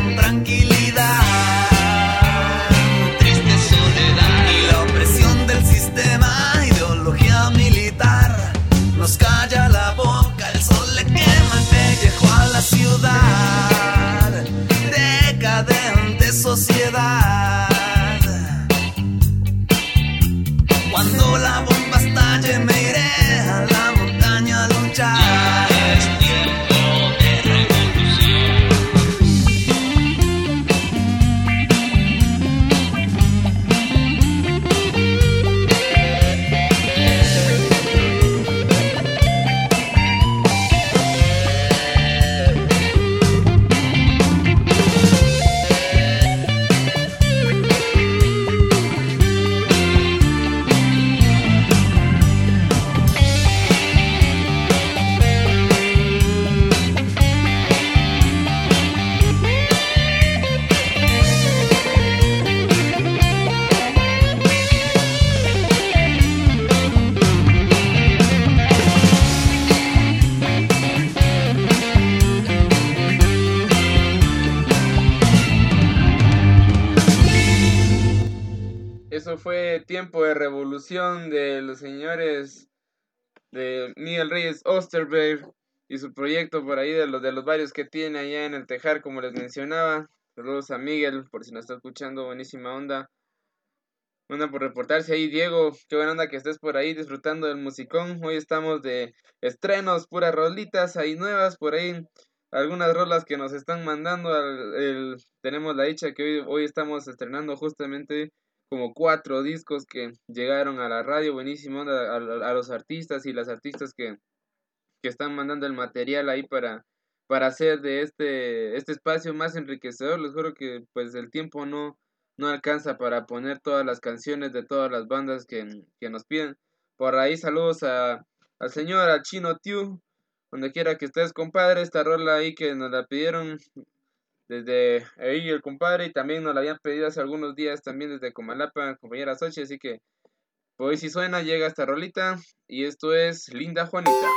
Eso fue Tiempo de Revolución de los señores de Miguel Reyes Osterberg y su proyecto por ahí de los de los varios que tiene allá en el Tejar, como les mencionaba. Saludos a Miguel, por si nos está escuchando, buenísima onda. Onda por reportarse ahí, Diego. Qué buena onda que estés por ahí disfrutando del musicón. Hoy estamos de estrenos, puras rolitas ahí nuevas, por ahí algunas rolas que nos están mandando. al- el- tenemos la dicha que hoy, hoy estamos estrenando justamente como cuatro discos que llegaron a la radio. Buenísimo a, a- a los artistas y las artistas que, que están mandando el material ahí para, para hacer de este, este espacio más enriquecedor. Les juro que pues el tiempo no, no alcanza para poner todas las canciones de todas las bandas que, que nos piden. Por ahí saludos a, al señor, al chino Tiu, donde quiera que estés, compadre. Esta rola ahí que nos la pidieron desde ahí el compadre y también nos la habían pedido hace algunos días también desde Comalapa, compañera Sochi, así que hoy si suena llega esta rolita y esto es Linda Juanita.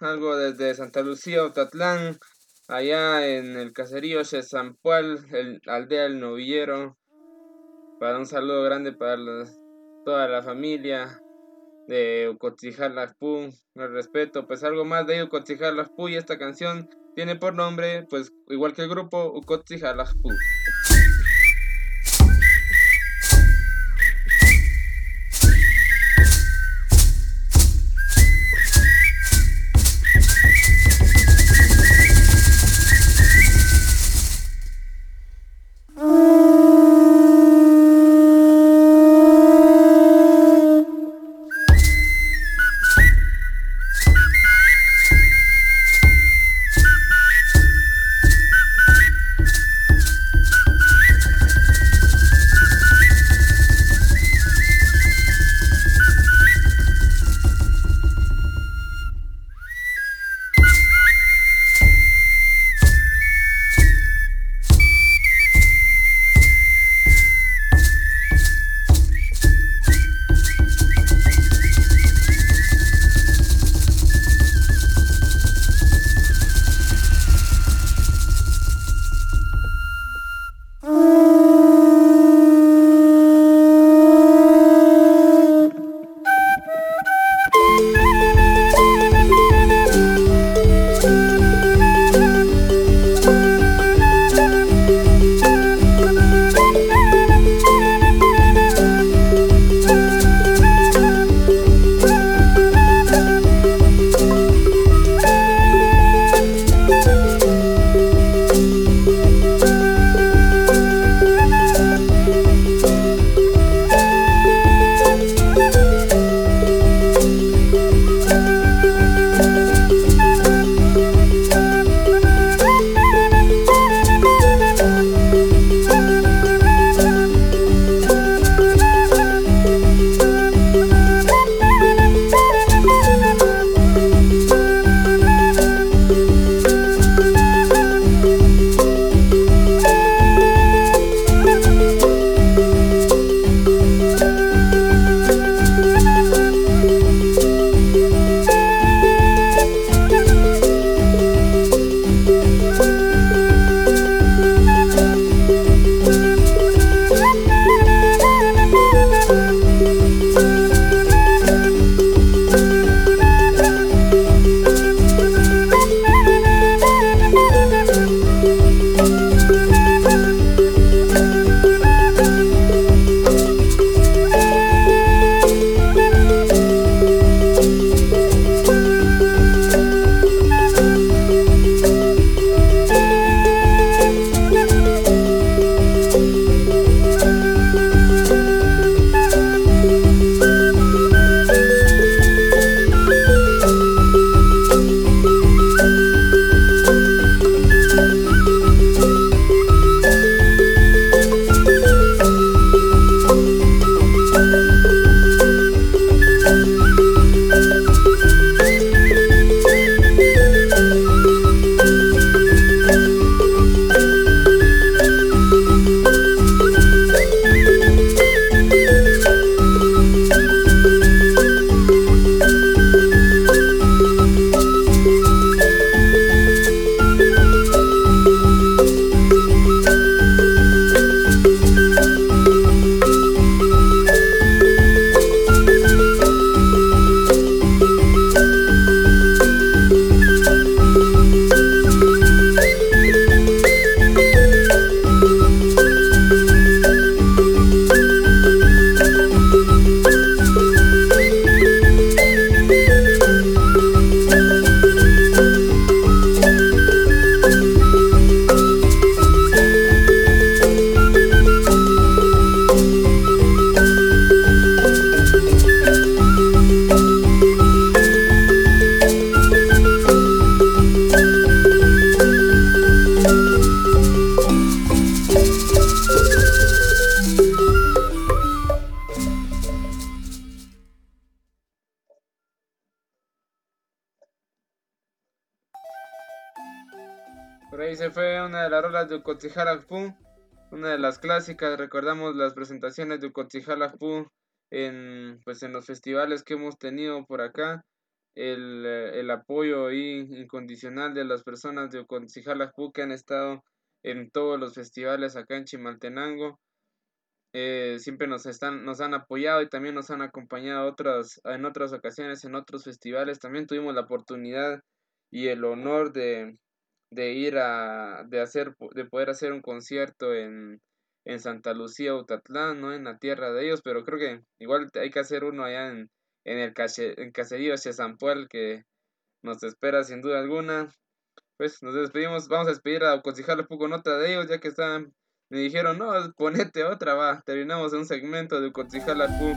Algo desde Santa Lucía, Otatlán, allá en el caserío Chesampual, el aldea El Novillero. Para un saludo grande para toda la familia de Ucotijalajpú, el respeto, pues algo más de Ucotijalajpú y esta canción tiene por nombre, pues igual que el grupo Ucotijalajpú. Recordamos las presentaciones de Ucotijalacpú en, pues, en los festivales que hemos tenido por acá. el, eh, el apoyo incondicional de las personas de Oconcijalajpu que han estado en todos los festivales acá en Chimaltenango. Eh, siempre nos están nos han apoyado y también nos han acompañado otras en otras ocasiones en otros festivales también tuvimos la oportunidad y el honor de, de ir a de hacer de poder hacer un concierto en, en Santa Lucía Utatlán no en la tierra de ellos pero creo que igual hay que hacer uno allá en, en el cache- en caserío Chezampuel que nos espera sin duda alguna pues nos despedimos vamos a despedir a Oconcejala con otra de ellos ya que están me dijeron, no, ponete otra, va. Terminamos un segmento de Q.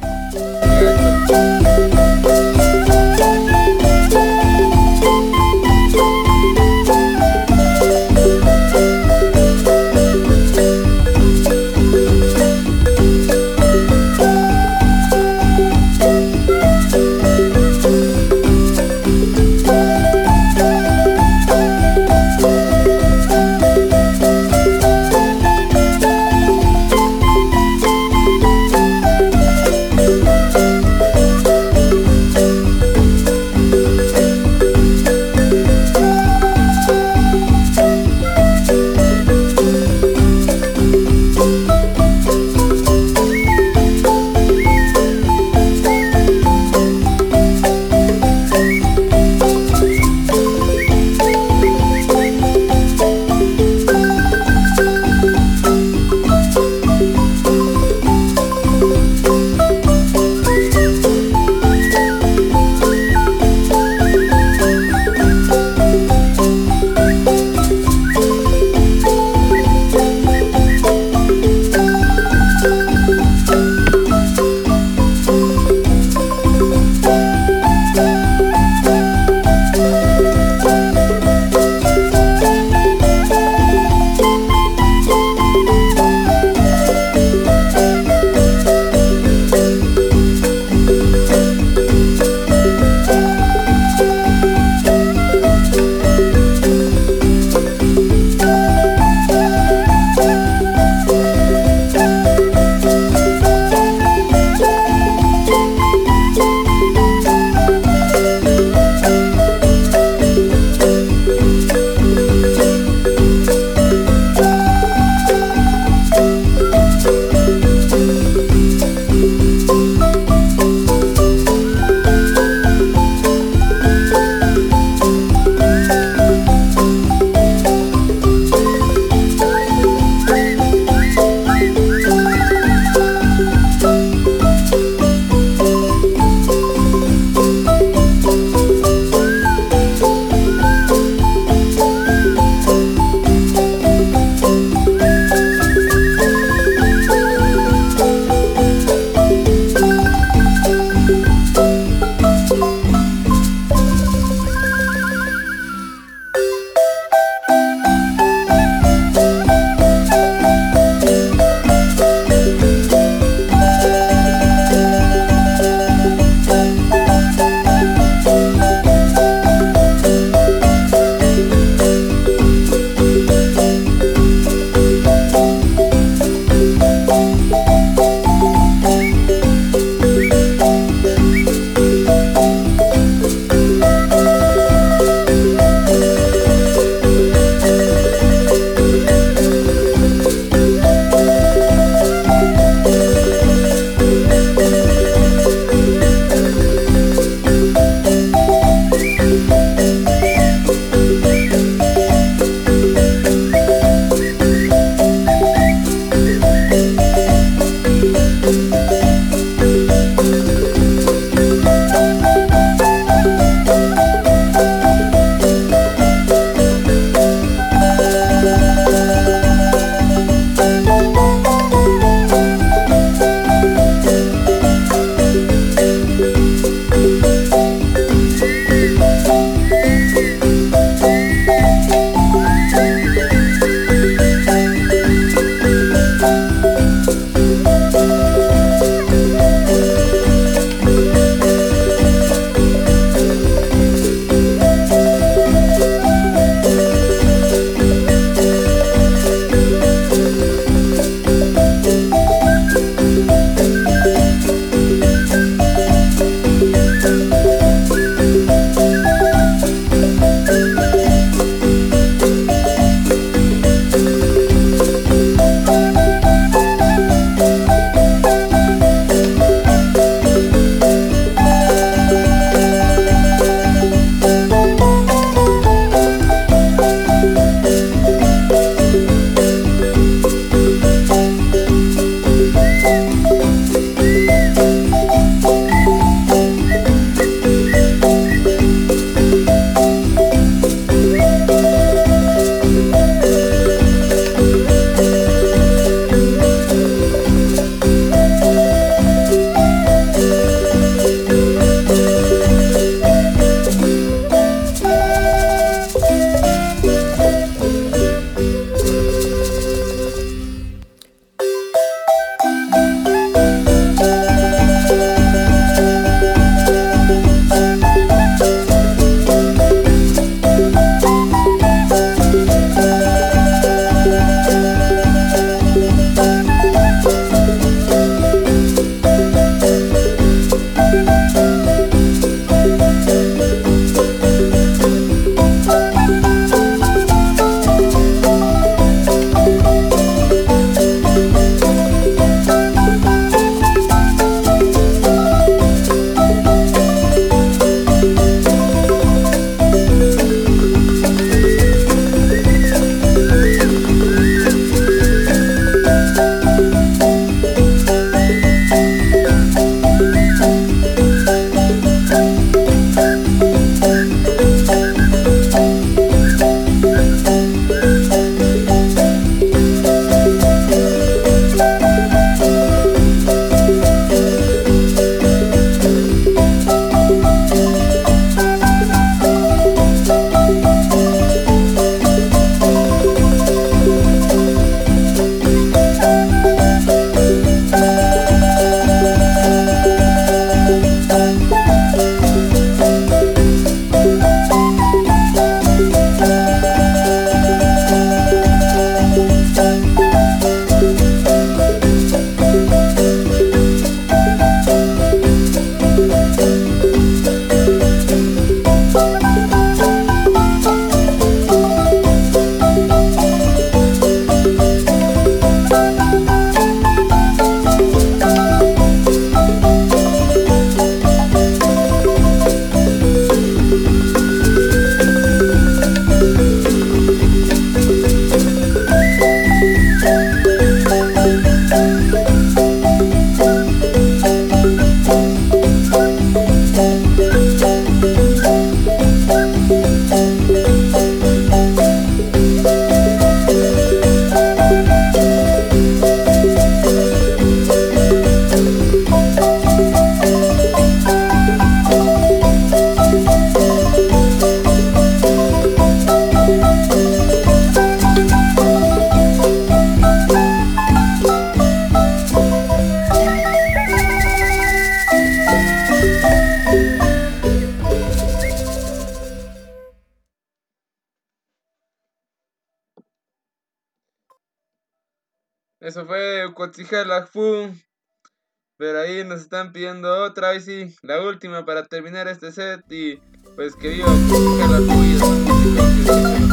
están pidiendo otra, y sí, la última para terminar este set. Y pues que viva Ucotzijala Fu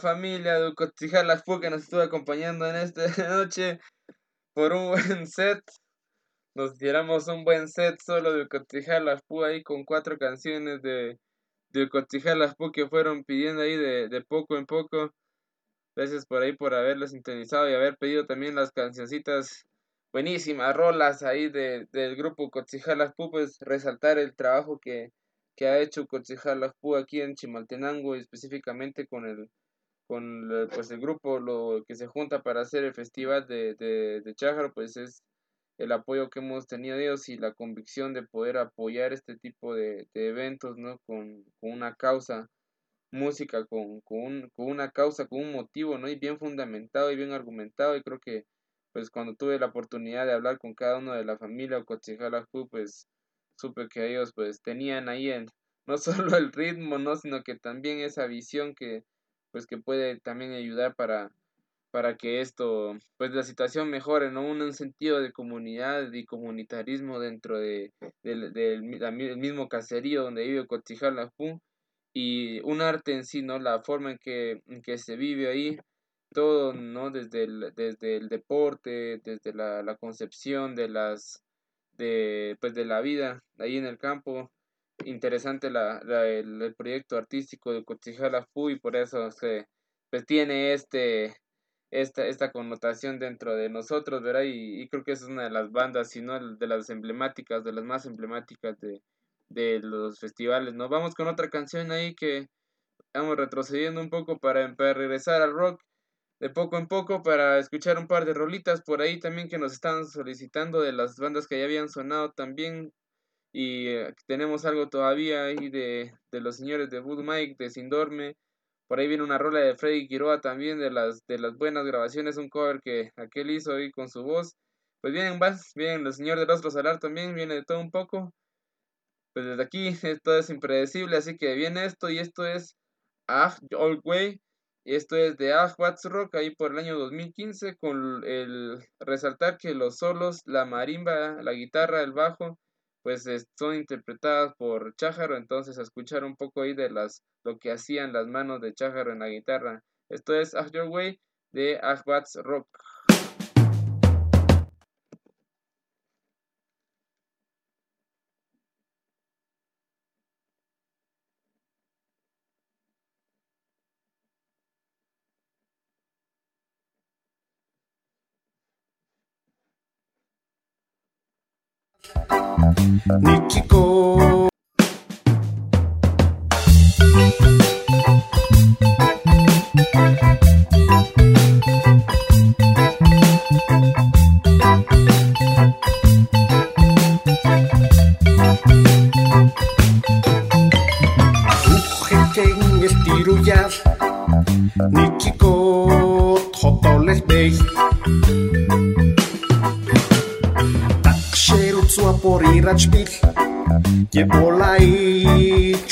familia de Ucotzijala Fu que nos estuvo acompañando en esta noche por un buen set. Nos tiramos un buen set solo de Ucotzijala Fu ahí con cuatro canciones de, de Ucotzijala Fu que fueron pidiendo ahí de, poco en poco. Gracias por ahí por haberlo sintonizado y haber pedido también las cancioncitas buenísimas rolas ahí de, del grupo Cotsijalajpú, pues resaltar el trabajo que, que ha hecho Cotsijalajpú aquí en Chimaltenango y específicamente con el con el, pues el grupo lo que se junta para hacer el festival de, de, de Chájaro, pues es el apoyo que hemos tenido de ellos y la convicción de poder apoyar este tipo de, de eventos, ¿no? Con, con una causa, música con, con, un- con una causa, con un motivo, ¿no? Y bien fundamentado y bien argumentado y creo que pues cuando tuve la oportunidad de hablar con cada uno de la familia o Cotzijalajú, pues supe que ellos pues tenían ahí en, no solo el ritmo, ¿no? Sino que también esa visión que pues que puede también ayudar para, para que esto, pues la situación mejore, ¿no? Un, sentido de comunidad y comunitarismo dentro de, del, el mismo caserío donde vive Cotzijalajú y un arte en sí, ¿no? La forma en que, que se vive ahí, todo, ¿no? Desde el, desde el deporte, desde la, la concepción de las, de, pues de la vida ahí en el campo. Interesante la, la- el, proyecto artístico de Cotzijala Fu y por eso se, pues tiene este, esta, esta connotación dentro de nosotros, ¿verdad? Y, y creo que es una de las bandas, si no de las emblemáticas, de las más emblemáticas de, de los festivales, ¿no? Vamos con otra canción ahí que vamos retrocediendo un poco para, para regresar al rock de poco en poco para escuchar un par de rolitas por ahí también que nos están solicitando de las bandas que ya habían sonado también y eh, tenemos algo todavía ahí de, de los señores de Voodoo Mike, de Sindorme, por ahí viene una rola de Freddy Quiroa también de las, de las buenas grabaciones, un cover que aquel hizo ahí con su voz, pues vienen más, vienen los señores del Rostro Salar también, viene de todo un poco, pues desde aquí esto es impredecible, así que viene esto y esto es Ah Old Way, esto es de Ah What's Rock ahí por el año 2015 con el resaltar que los solos, la marimba, la guitarra, el bajo, pues es- son interpretadas por Chájaro, entonces escuchar un poco ahí de las lo que hacían las manos de Chájaro en la guitarra. Esto es Ah Your Way de Ah What's Nichiko.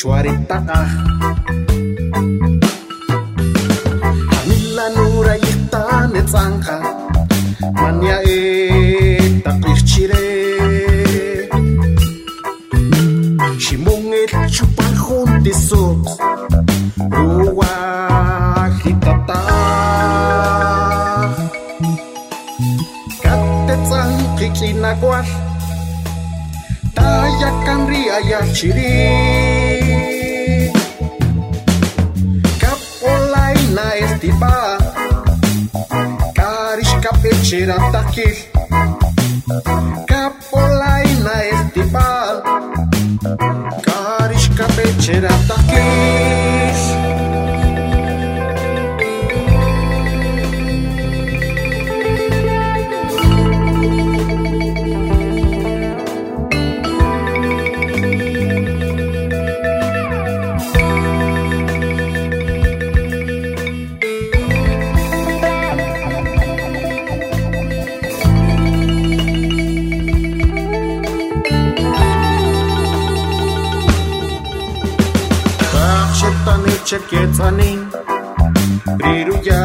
soare ah. nura yita ne tsanka mania e tapichire shimon el chupar junte sops rua hitata. Katte tsanki ria ya ayachiri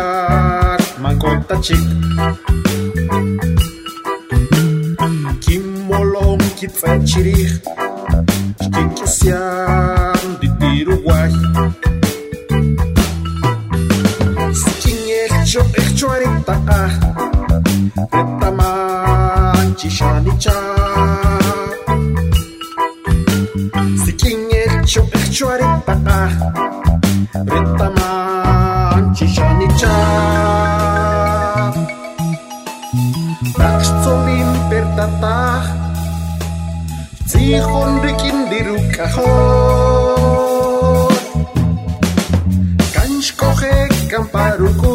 pensar uma gota chica Kimolon que tzachirir Chiquician de Tiruguay Sikinyecho echoarita ah. Retaman chichanichan tatah Tzihon rikin dirukahor Kanshkohe kamparuko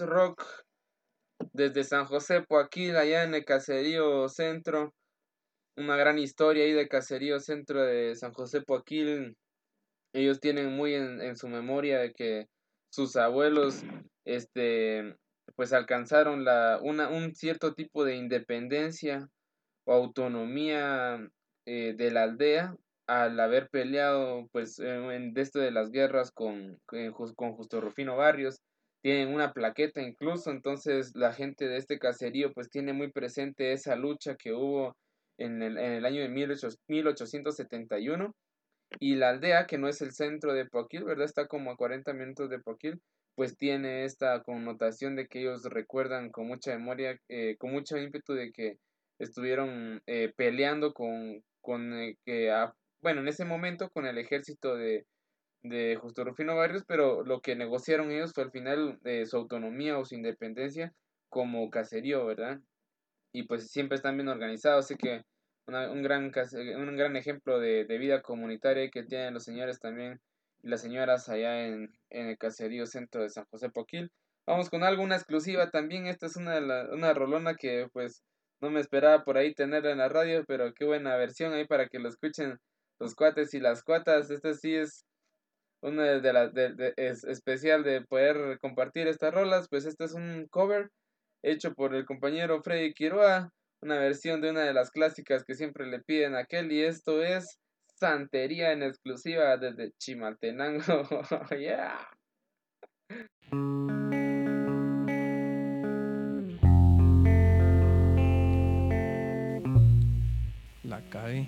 Rock desde San José Poaquil, allá en el caserío centro. Una gran historia ahí de caserío centro de San José Poaquil. Ellos tienen muy en, su memoria de que sus abuelos, este, pues alcanzaron la, una, un cierto tipo de independencia o autonomía eh, de la aldea al haber peleado pues en, en de esto de las guerras con, Jus- con Justo Rufino Barrios tienen una plaqueta incluso entonces la gente de este caserío pues tiene muy presente esa lucha que hubo en el, en el año de 18 1871 y la aldea que no es el centro de Poquil, ¿verdad? Está como a 40 minutos de Poquil, pues tiene esta connotación de que ellos recuerdan con mucha memoria, eh, con mucho ímpetu de que estuvieron eh, peleando con, con eh, que, bueno, en ese momento con el ejército de, de Justo Rufino Barrios, pero lo que negociaron ellos fue al final eh, su autonomía o su independencia como caserío, ¿verdad? Y pues siempre están bien organizados, así que una- un, gran, case- un gran ejemplo de, de vida comunitaria que tienen los señores también y las señoras allá en, en el caserío centro de San José Poquil. Vamos con algo, una exclusiva también, esta es una, una rolona que pues no me esperaba por ahí tener en la radio, pero qué buena versión ahí para que lo escuchen los cuates y las cuatas. Esta sí es una de las de, de- es especial de poder compartir estas rolas, pues este es un cover hecho por el compañero Freddy Quiroa, una versión de una de las clásicas que siempre le piden a aquel y esto es Santería en exclusiva desde Chimaltenango. yeah. La cagué.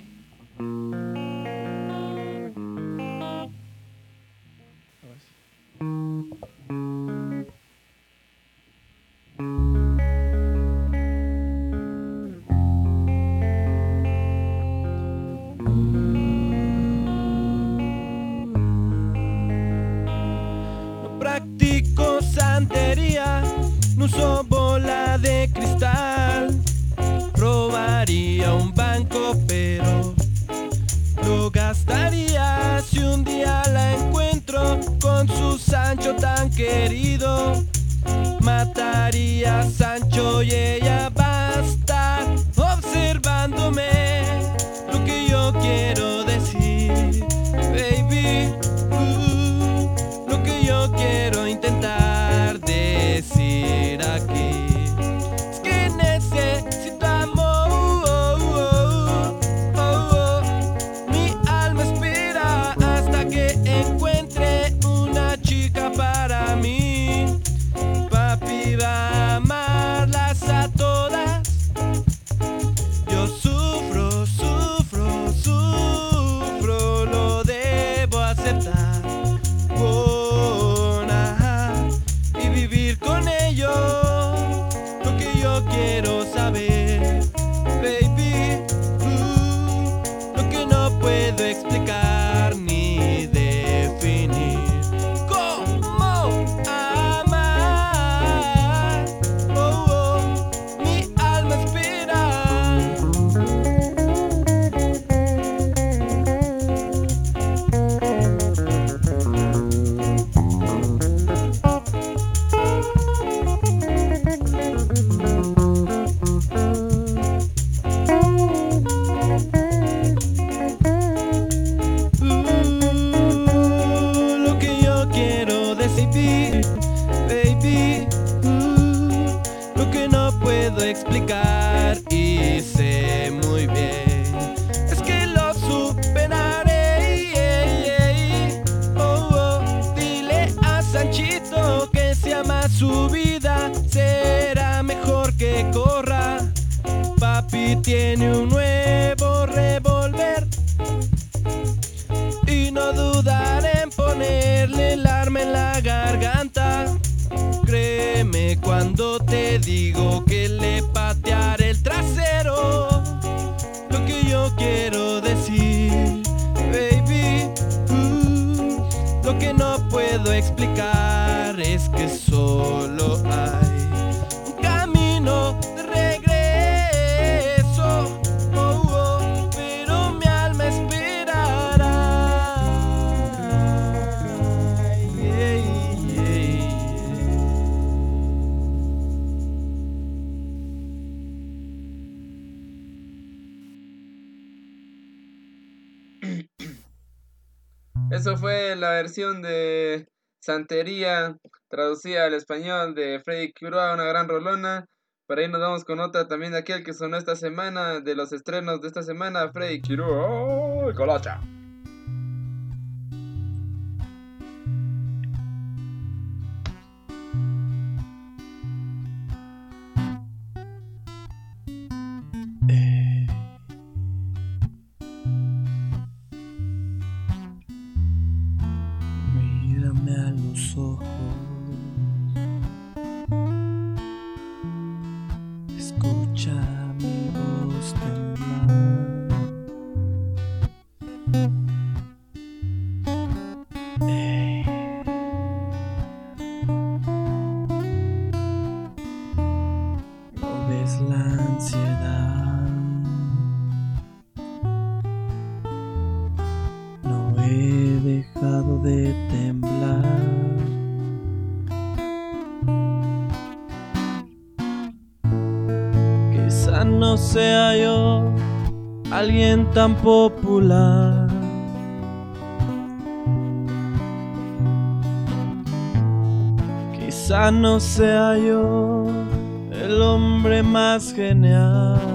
Si un día la encuentro con su Sancho tan querido. Mataría a Sancho y ella va a estar observándome lo que yo quiero Santería, traducida al español de Freddy Quiroga, una gran rolona. Para ahí nos vamos con otra también de aquel que sonó esta semana, de los estrenos de esta semana, Freddy Quiroga, Colocha. tan popular. Quizá no sea yo el hombre más genial.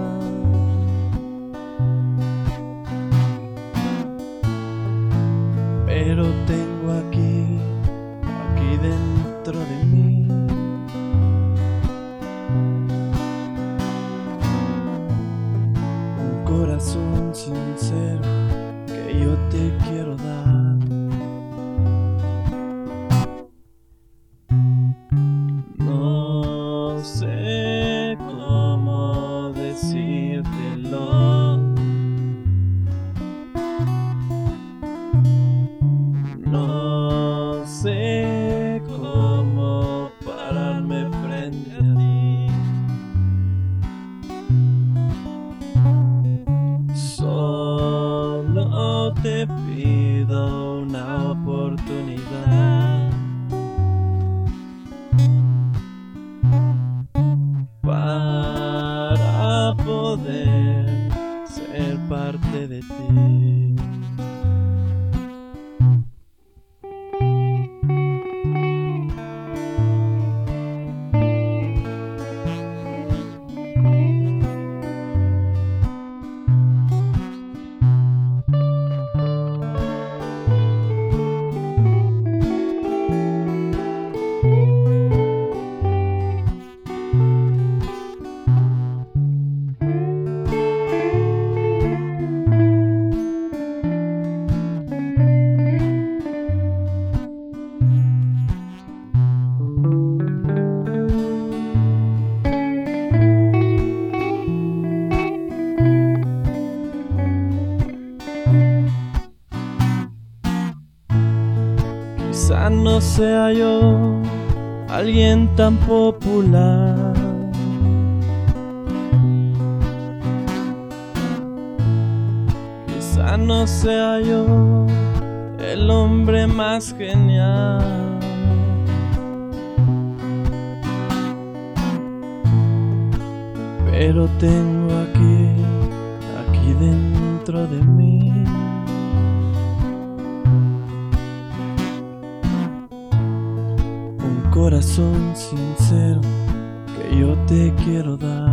Alguien tan popular. Quizá no sea yo el hombre más genial. Pero tengo aquí, aquí dentro de mí. Corazón sincero que yo te quiero dar.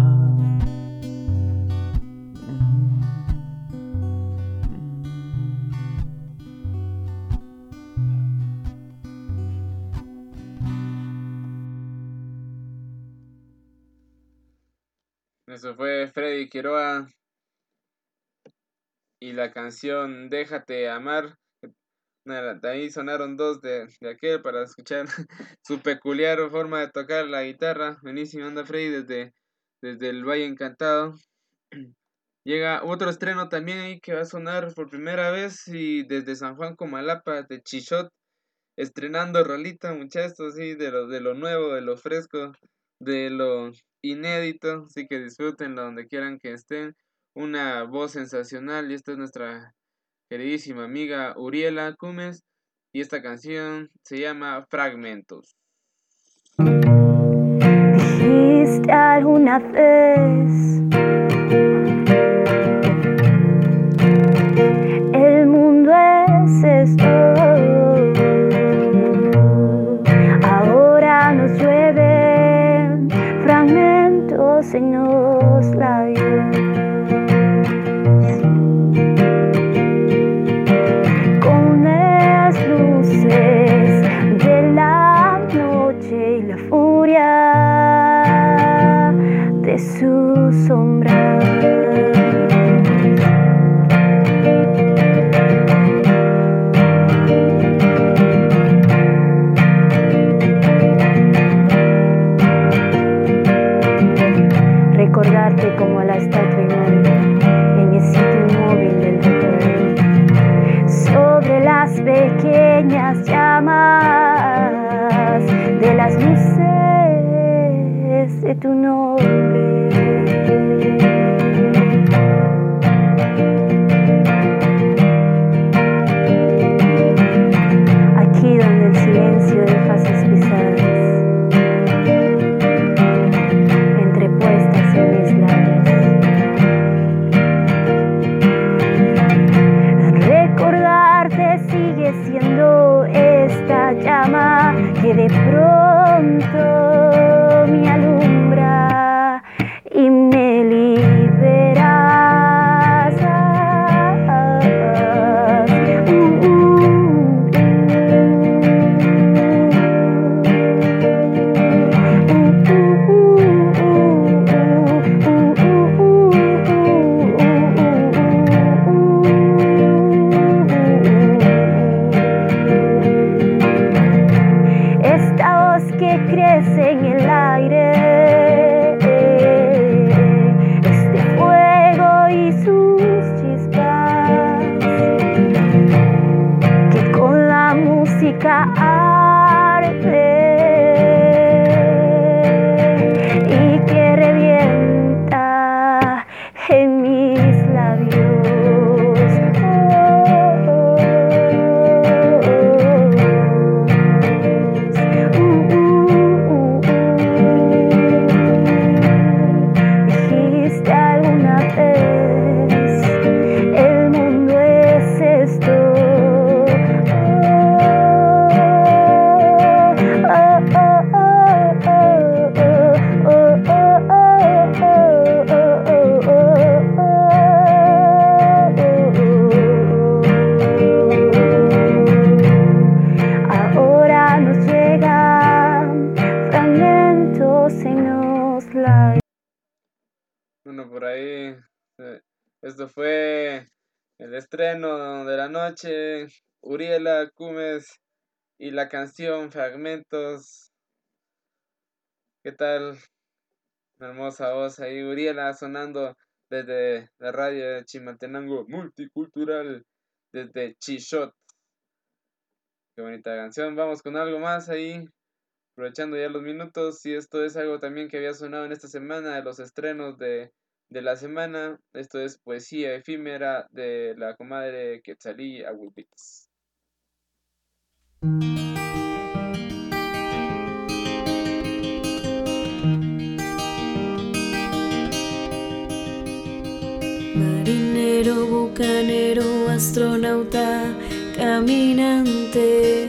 Eso fue Freddy Quiroa y la canción Déjate amar. De ahí sonaron dos de, de aquel para escuchar su peculiar forma de tocar la guitarra. Buenísimo, anda Freddy desde, desde el Valle Encantado. Llega otro estreno también ahí que va a sonar por primera vez y desde San Juan Comalapa, de Chichot, estrenando rolita, muchachos, sí, de lo, de lo nuevo, de lo fresco, de lo inédito, así que disfrútenlo donde quieran que estén. Una voz sensacional y esta es nuestra queridísima amiga Uriela Cumes y esta canción se llama Fragmentos. Llamas de las luces de tu nombre. Esto fue el estreno de la noche, Uriela Cumes y la canción Fragmentos. ¿Qué tal? Una hermosa voz ahí, Uriela sonando desde la radio de Chimaltenango Multicultural, desde Chishot. Qué bonita canción. Vamos con algo más ahí. Aprovechando ya los minutos. Y esto es algo también que había sonado en esta semana de los estrenos de, de la semana. Esto es Poesía Efímera de la comadre Quetzalí Agulpitas. Marinero, bucanero, astronauta, caminante,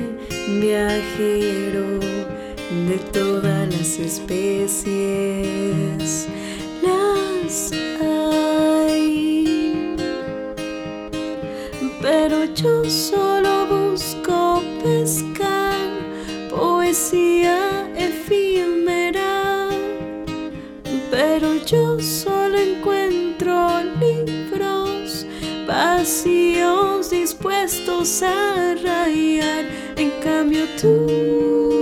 viajero de todas las especies. Pero yo solo busco pescar poesía efímera pero yo solo encuentro libros vacíos dispuestos a rayar. En cambio tú,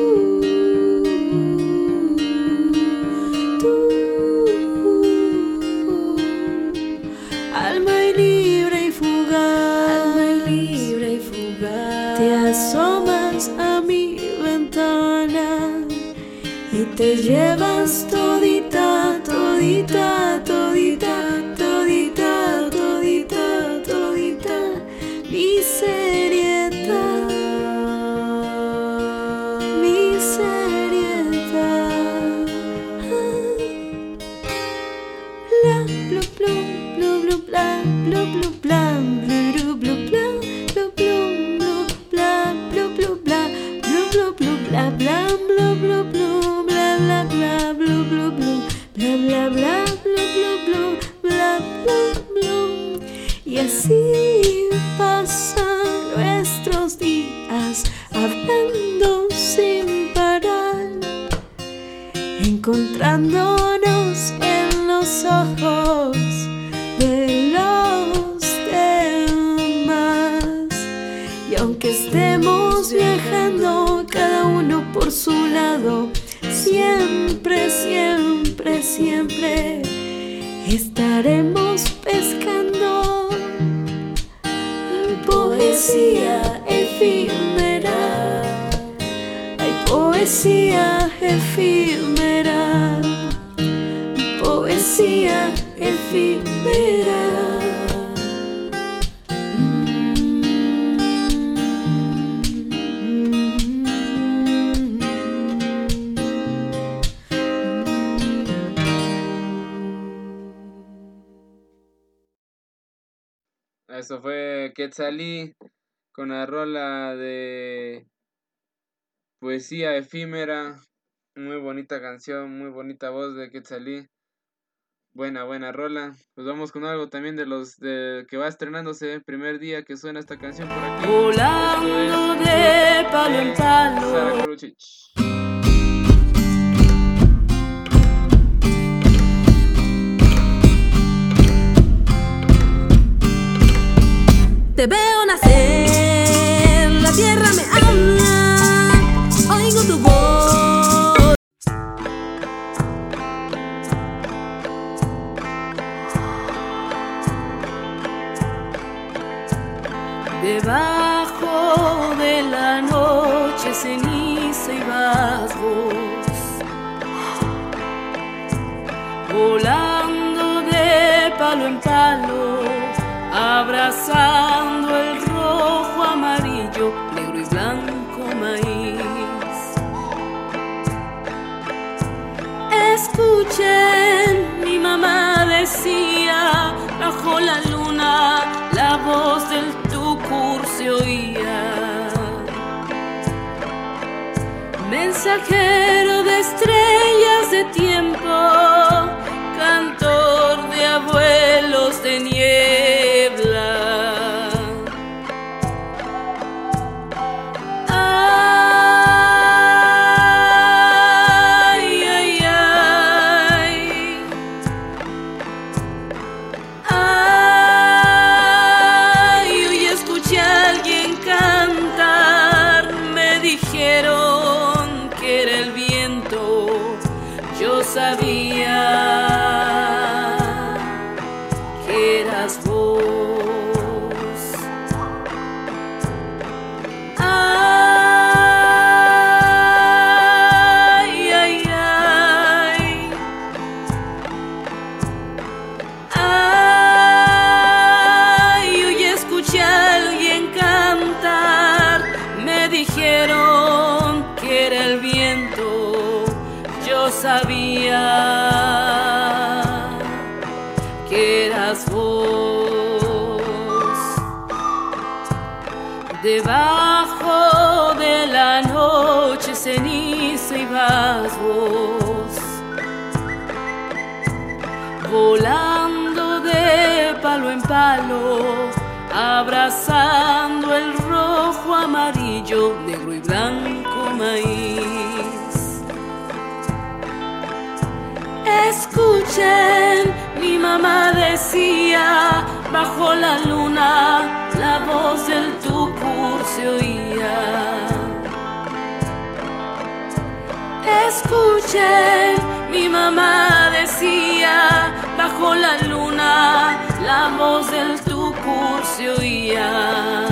llevas todita, Quetzalí con la rola de Poesía Efímera. Muy bonita canción, muy bonita voz de Quetzalí. Buena, buena rola. Pues vamos con algo también de los de que va estrenándose el primer día que suena esta canción por aquí. Volando es de palo en palo. Sara Te veo nacer, la tierra me habla, oigo tu voz. Debajo de la noche ceniza y vasgos, volando de palo en palo, abrazando el rojo, amarillo, negro y blanco maíz. Escuchen, mi mamá decía, bajo la luna, la voz del tucur se oía. Mensajero de estrellas de tiempo, cantor de abuelos de niebla. Vos, volando de palo en palo, abrazando el rojo, amarillo, negro y blanco maíz. Escuchen, mi mamá decía, bajo la luna, la voz del tucur se oía. Escuchen, mi mamá decía, bajo la luna, la voz del tucur se oía.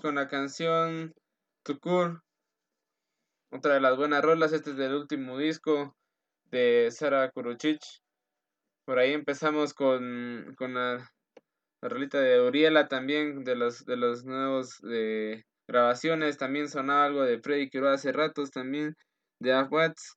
Con la canción Tukur. Otra de las buenas rolas. Este es del último disco de Sara Kuruchich. Por ahí empezamos con, con la, la rolita de Uriela también, de los, de los nuevos eh, grabaciones. También sonaba algo de Freddy Quiroga hace ratos también, de Afwats.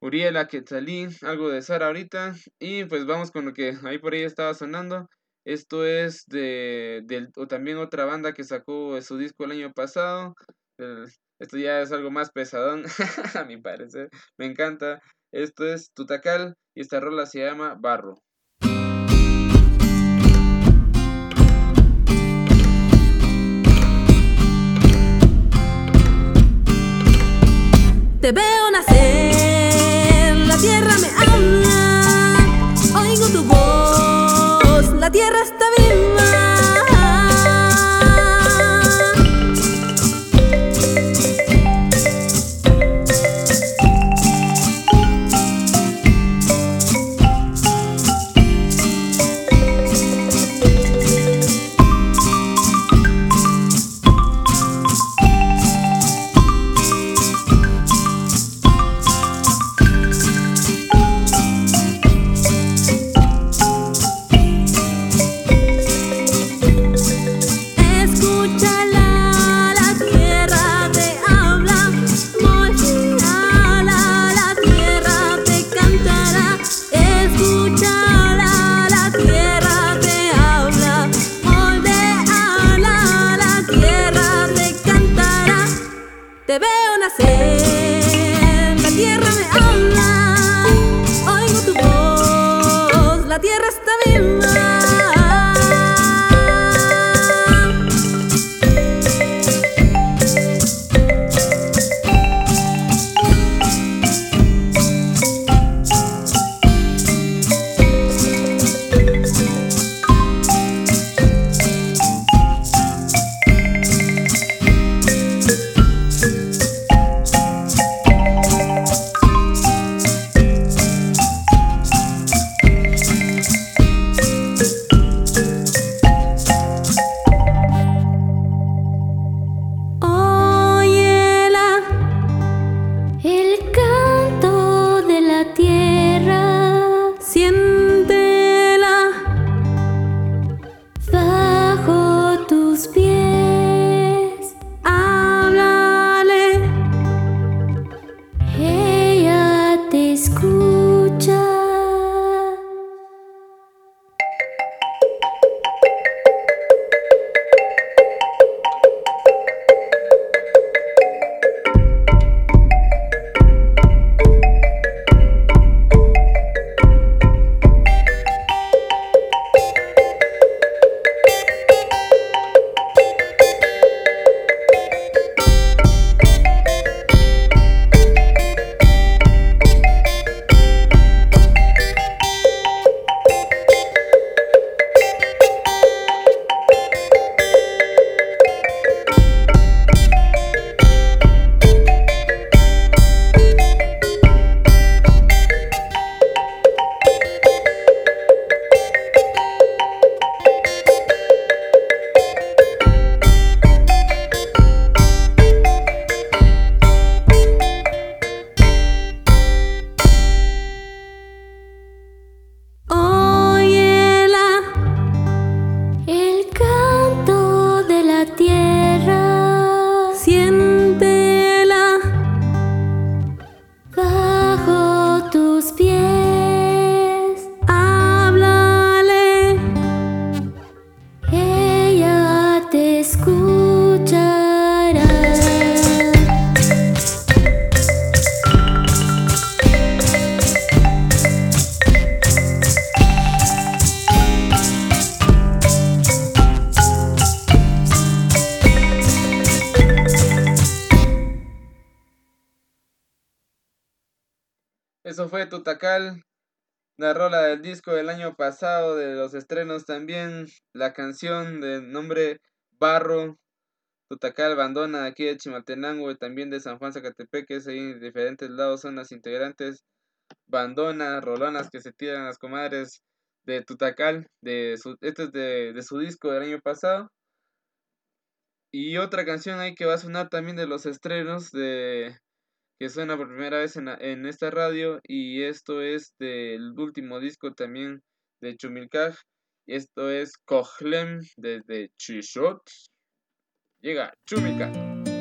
Uriela, Quetzalí, algo de Sara ahorita. Y pues vamos con lo que ahí por ahí estaba sonando. Esto es de, o también otra banda que sacó su disco el año pasado. Eh, Esto ya es algo más pesadón, a mi parecer. Me encanta. Esto es Tutacal y esta rola se llama Barro. Te veo nacer, la tierra la tierra disco del año pasado, de los estrenos también, la canción de nombre Barro, Tutacal, bandona aquí de Chimaltenango y también de San Juan Zacatepeques, ahí en diferentes lados son las integrantes, bandona, rolonas que se tiran las comadres de Tutacal, de su, este es de, de su disco del año pasado. Y otra canción ahí que va a sonar también de los estrenos de que suena por primera vez en, en esta radio y esto es del último disco también de Chumilcaj. Esto es Cojlem desde Chishot. Llega Chumilcaj.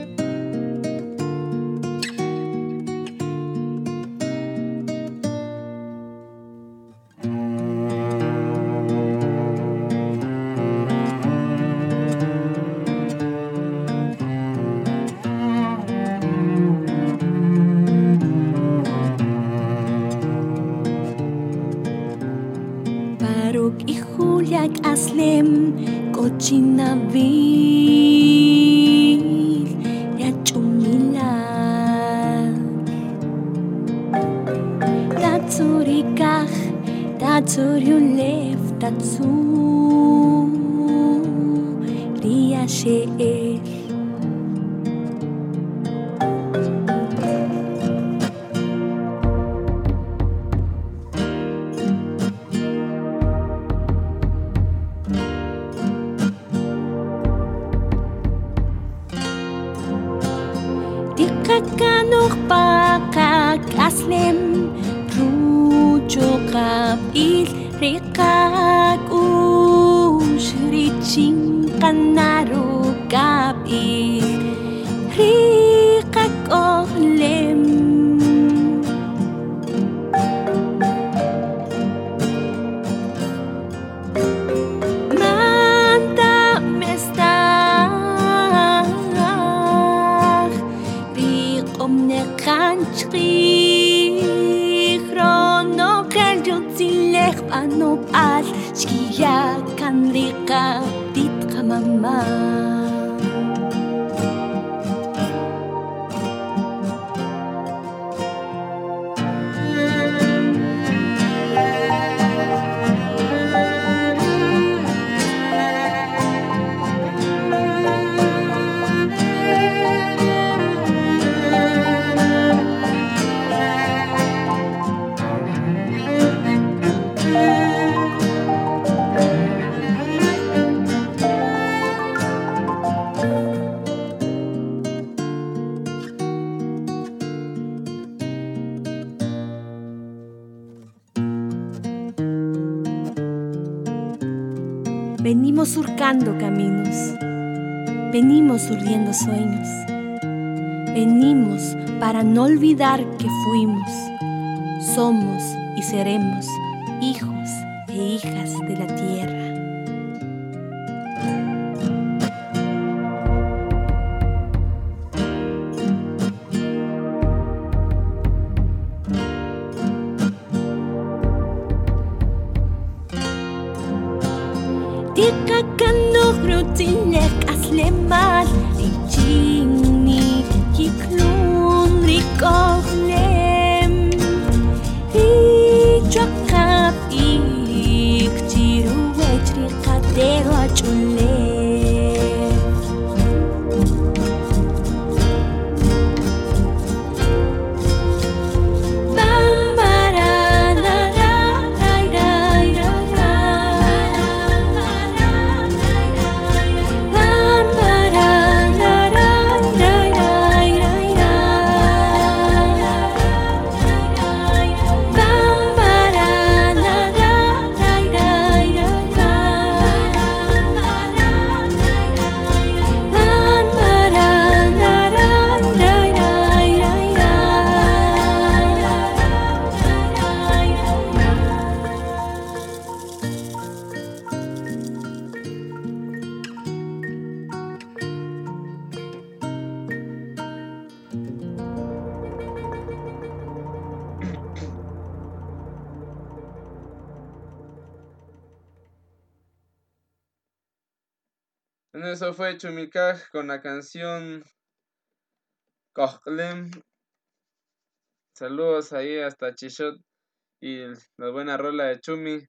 Fue Chumilcaj con la canción Cojlem. Saludos ahí hasta Chichot y la buena rola de Chumi.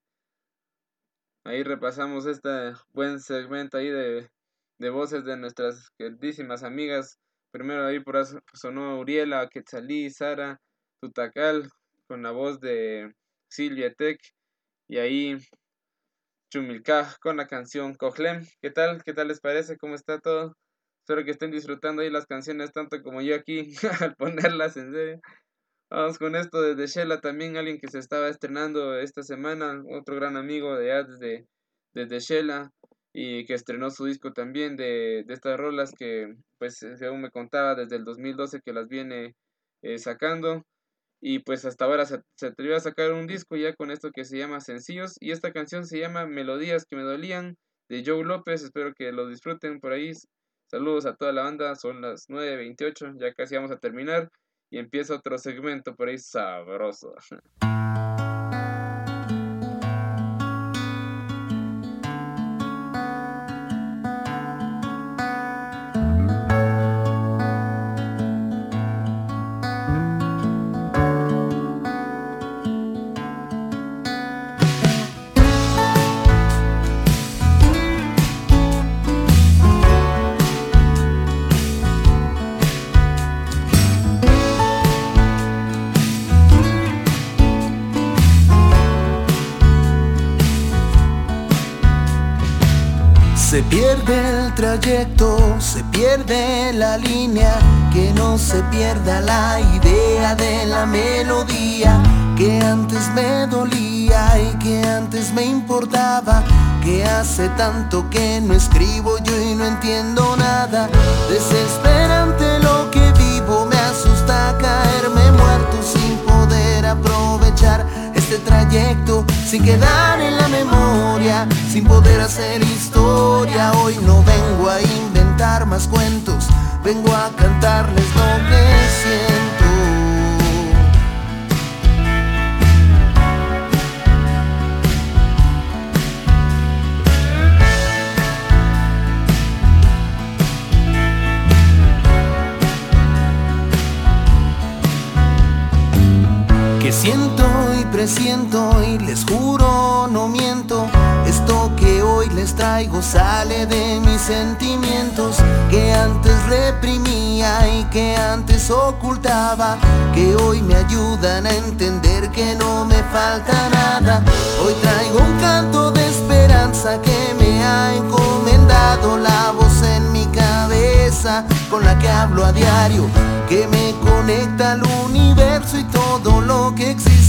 Ahí repasamos este buen segmento ahí de, de voces de nuestras queridísimas amigas. Primero ahí por sonó Uriela, Quetzalí, Sara, Tutacal, con la voz de Silvia Tech. Y ahí Chumilcaj con la canción Cojlem. ¿Qué tal? ¿Qué tal les parece? ¿Cómo está todo? Espero que estén disfrutando ahí las canciones tanto como yo aquí al ponerlas en serio. Vamos con esto desde Shela también, alguien que se estaba estrenando esta semana, otro gran amigo de allá desde, desde Shela y que estrenó su disco también de, de estas rolas que pues según me contaba desde el 2012 que las viene eh, sacando y pues hasta ahora se, se atrevió a sacar un disco ya con esto que se llama Sencillos y esta canción se llama Melodías que me dolían de Joe López, espero que lo disfruten por ahí. Saludos a toda la banda, son las 9.28, ya casi vamos a terminar y empieza otro segmento por ahí sabroso. Se pierde el trayecto, se pierde la línea, que no se pierda la idea de la melodía que antes me dolía y que antes me importaba, que hace tanto que no escribo yo y no entiendo nada. Desesperante lo que vivo, me asusta caerme muerto este trayecto, sin quedar en la memoria, sin poder hacer historia. Hoy no vengo a inventar más cuentos, vengo a cantarles lo que siento. Siento presiento y les juro, no miento. Esto que hoy les traigo sale de mis sentimientos que antes reprimía y que antes ocultaba. Que hoy me ayudan a entender que no me falta nada. Hoy traigo un canto de esperanza que me ha encomendado la voz en mi cabeza con la que hablo a diario, que me conecta al universo y todo lo que existe.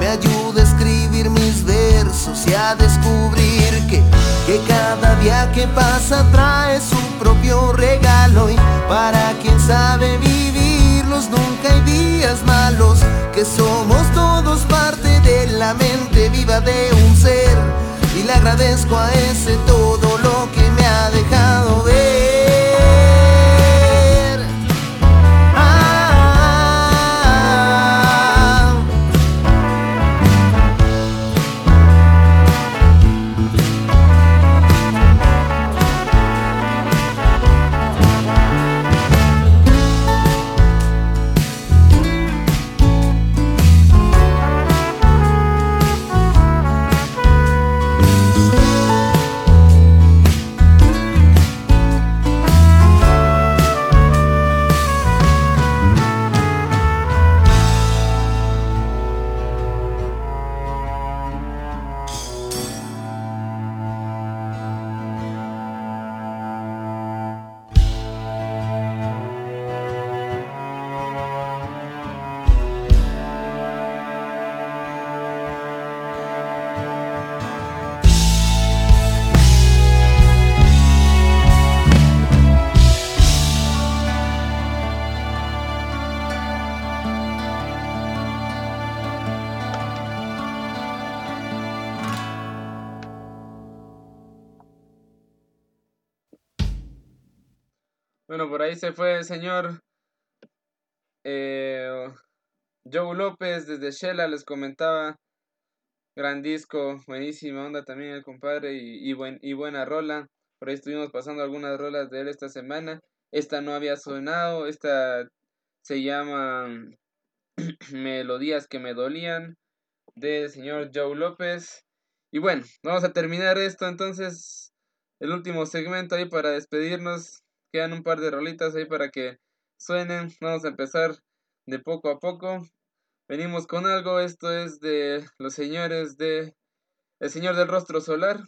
Me ayuda a escribir mis versos y a descubrir que, que cada día que pasa trae su propio regalo y para quien sabe vivirlos nunca hay días malos, que somos todos parte de la mente viva de un ser y le agradezco a ese todo lo que me ha dejado ver. Ahí se fue el señor eh, Joe López desde Shela, les comentaba. Gran disco, buenísima onda también el compadre y, y, buen, y buena rola. Por ahí estuvimos pasando algunas rolas de él esta semana. Esta no había sonado, esta se llama Melodías que me dolían del señor Joe López. Y bueno, vamos a terminar esto entonces, el último segmento ahí para despedirnos. Quedan un par de rolitas ahí para que suenen. Vamos a empezar de poco a poco. Venimos con algo, esto es de los señores de El Señor del Rostro Solar.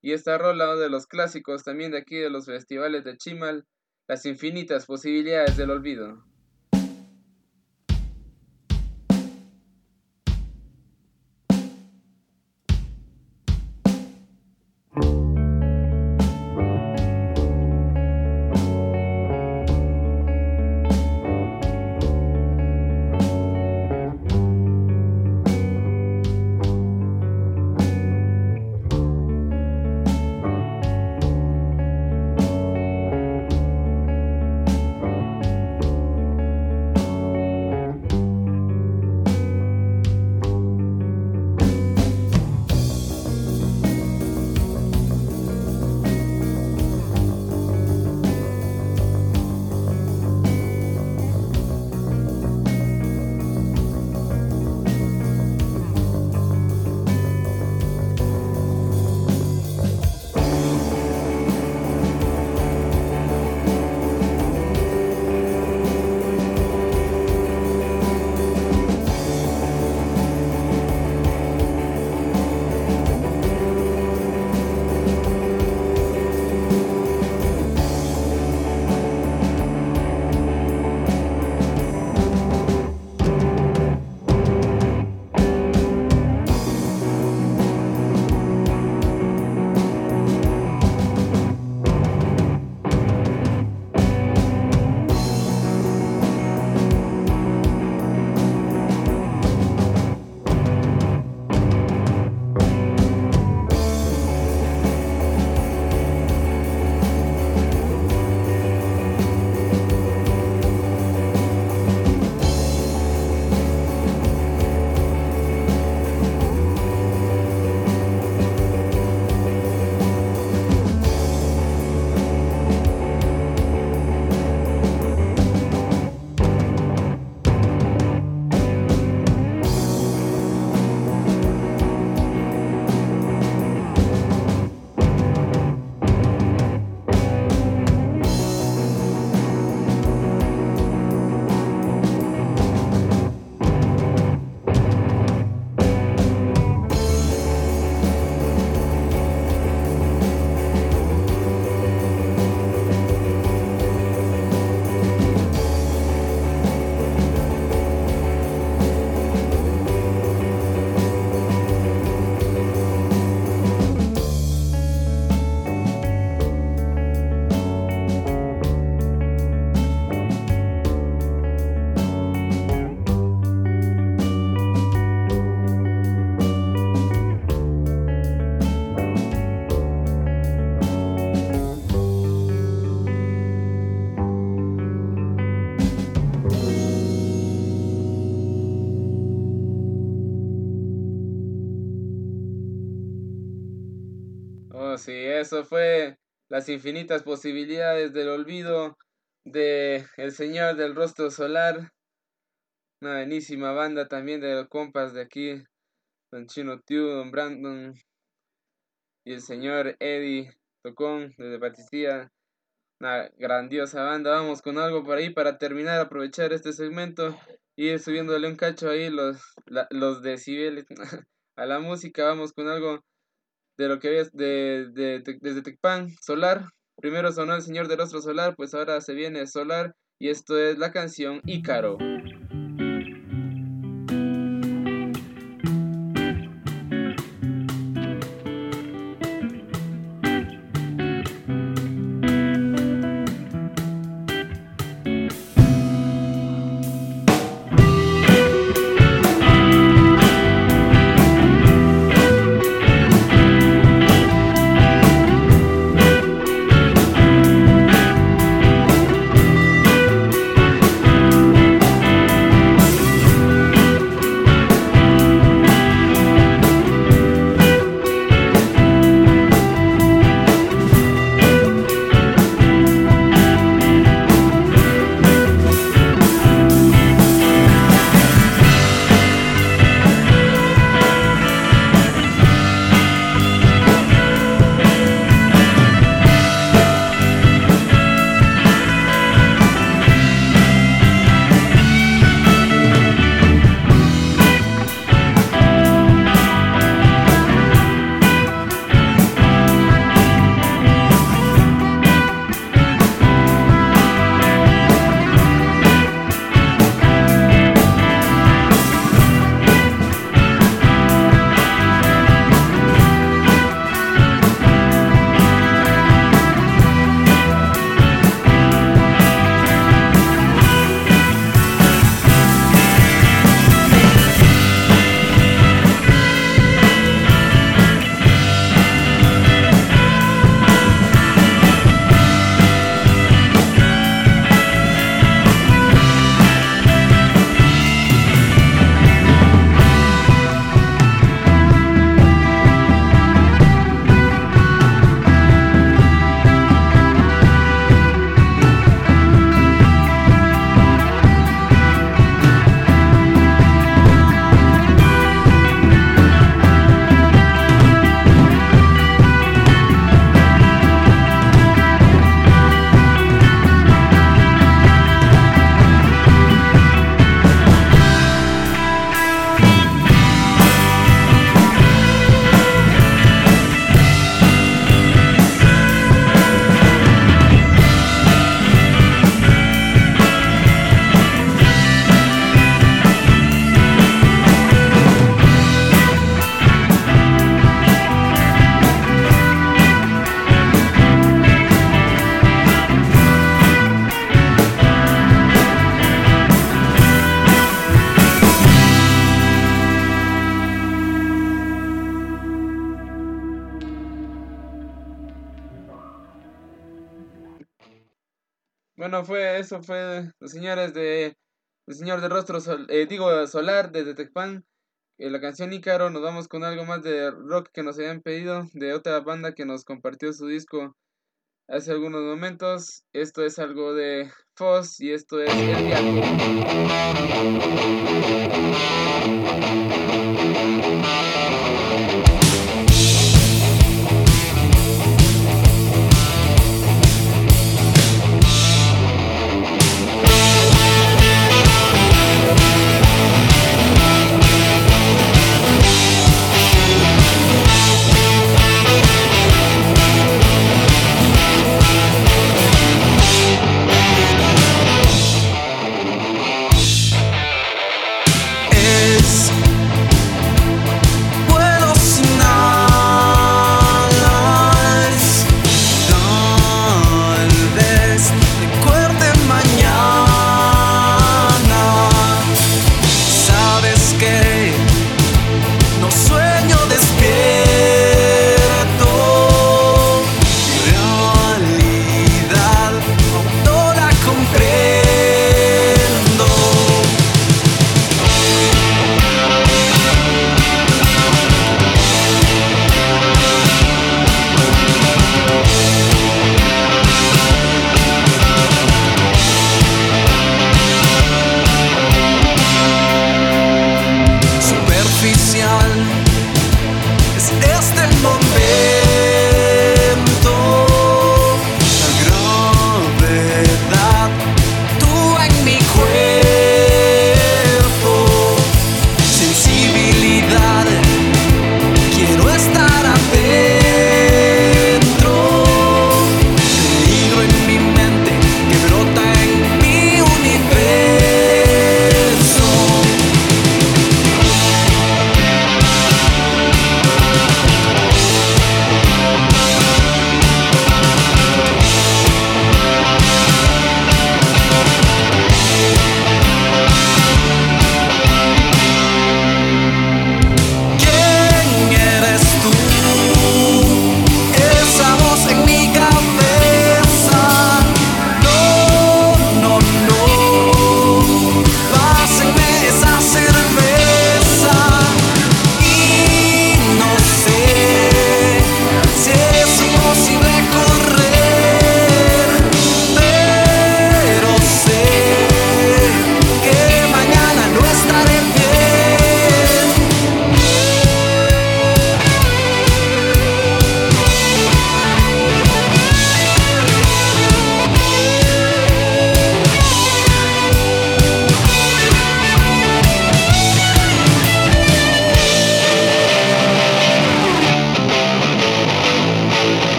Y esta rola de los clásicos también de aquí de los festivales de Chimal, Las infinitas posibilidades del olvido. Fue las infinitas posibilidades del olvido de El Señor del Rostro Solar. Una buenísima banda también de los compas de aquí, Don Chino Tiu, Don Brandon y el señor Eddie Tocón desde Batistía. Una grandiosa banda. Vamos con algo por ahí para terminar, aprovechar este segmento y ir subiéndole un cacho ahí los, la- los decibeles a la música. Vamos con algo de lo que ves de, de, Tec- desde Tecpan, Solar. Primero sonó el Señor del Rostro Solar, pues ahora se viene Solar y esto es la canción Ícaro. Bueno, fue eso, fue los señores de el señor de rostro sol- eh, digo solar desde Tecpan. Eh, la canción Ícaro, nos vamos con algo más de rock que nos habían pedido de otra banda que nos compartió su disco hace algunos momentos. Esto es algo de Foz y esto es El Viaje.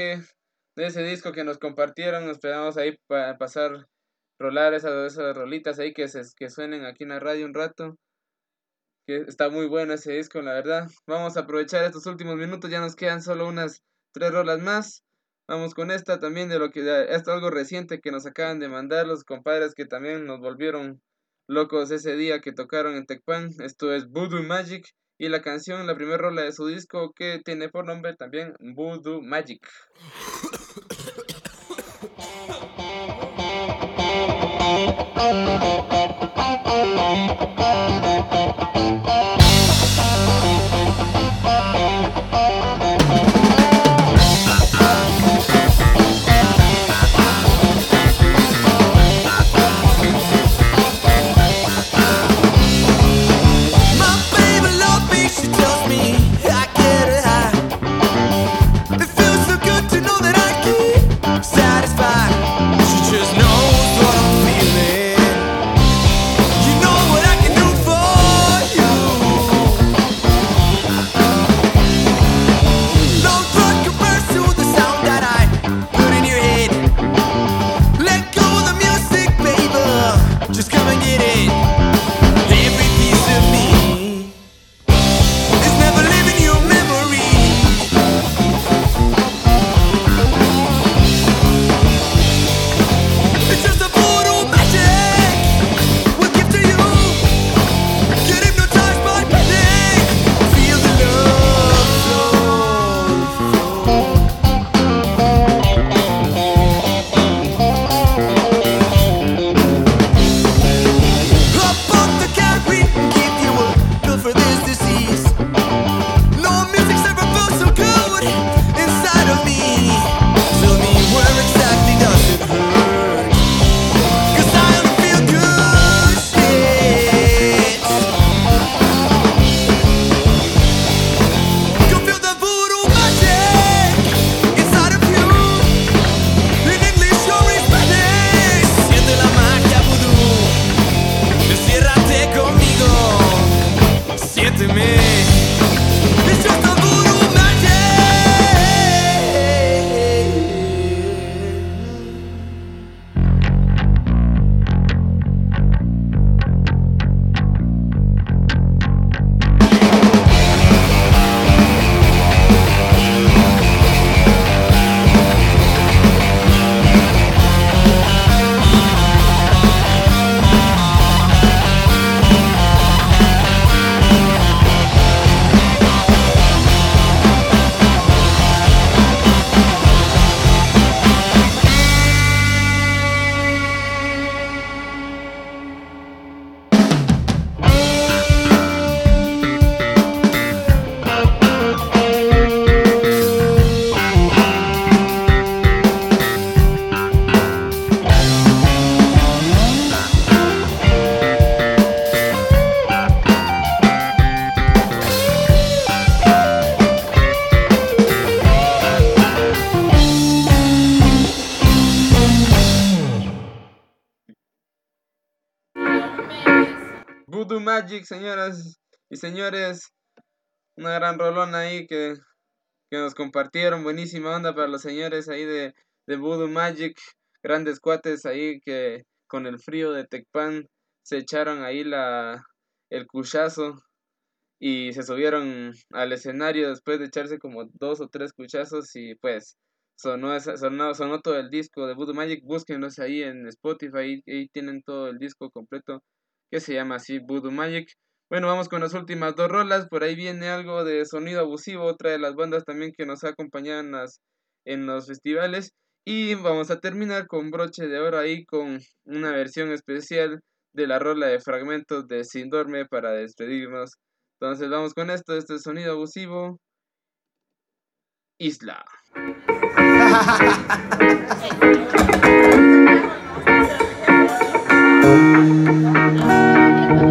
De ese disco que nos compartieron. Esperamos ahí para pasar, rolar esas, esas rolitas ahí que, se, que suenen aquí en la radio un rato. Que está muy bueno ese disco, la verdad. Vamos a aprovechar estos últimos minutos, ya nos quedan solo unas tres rolas más. Vamos con esta también de lo que esto algo reciente que nos acaban de mandar los compadres que también nos volvieron locos ese día que tocaron en Tecpan. Esto es Voodoo Magic y la canción, la primera rola de su disco que tiene por nombre también Voodoo Magic. Y señores. Una gran rolona ahí que, que nos compartieron. Buenísima onda para los señores ahí de, de Voodoo Magic. Grandes cuates ahí que con el frío de Tecpan se echaron ahí la, el cuchazo y se subieron al escenario después de echarse como dos o tres cuchazos y pues sonó, sonó, sonó todo el disco de Voodoo Magic. Búsquenlos ahí en Spotify, ahí, ahí tienen todo el disco completo que se llama así Voodoo Magic. Bueno, vamos con las últimas dos rolas. Por ahí viene algo de sonido abusivo, otra de las bandas también que nos ha acompañado en, las, en los festivales. Y vamos a terminar con broche de oro ahí con una versión especial de la rola de fragmentos de Sin Dorme para despedirnos. Entonces vamos con esto, este sonido abusivo. Isla.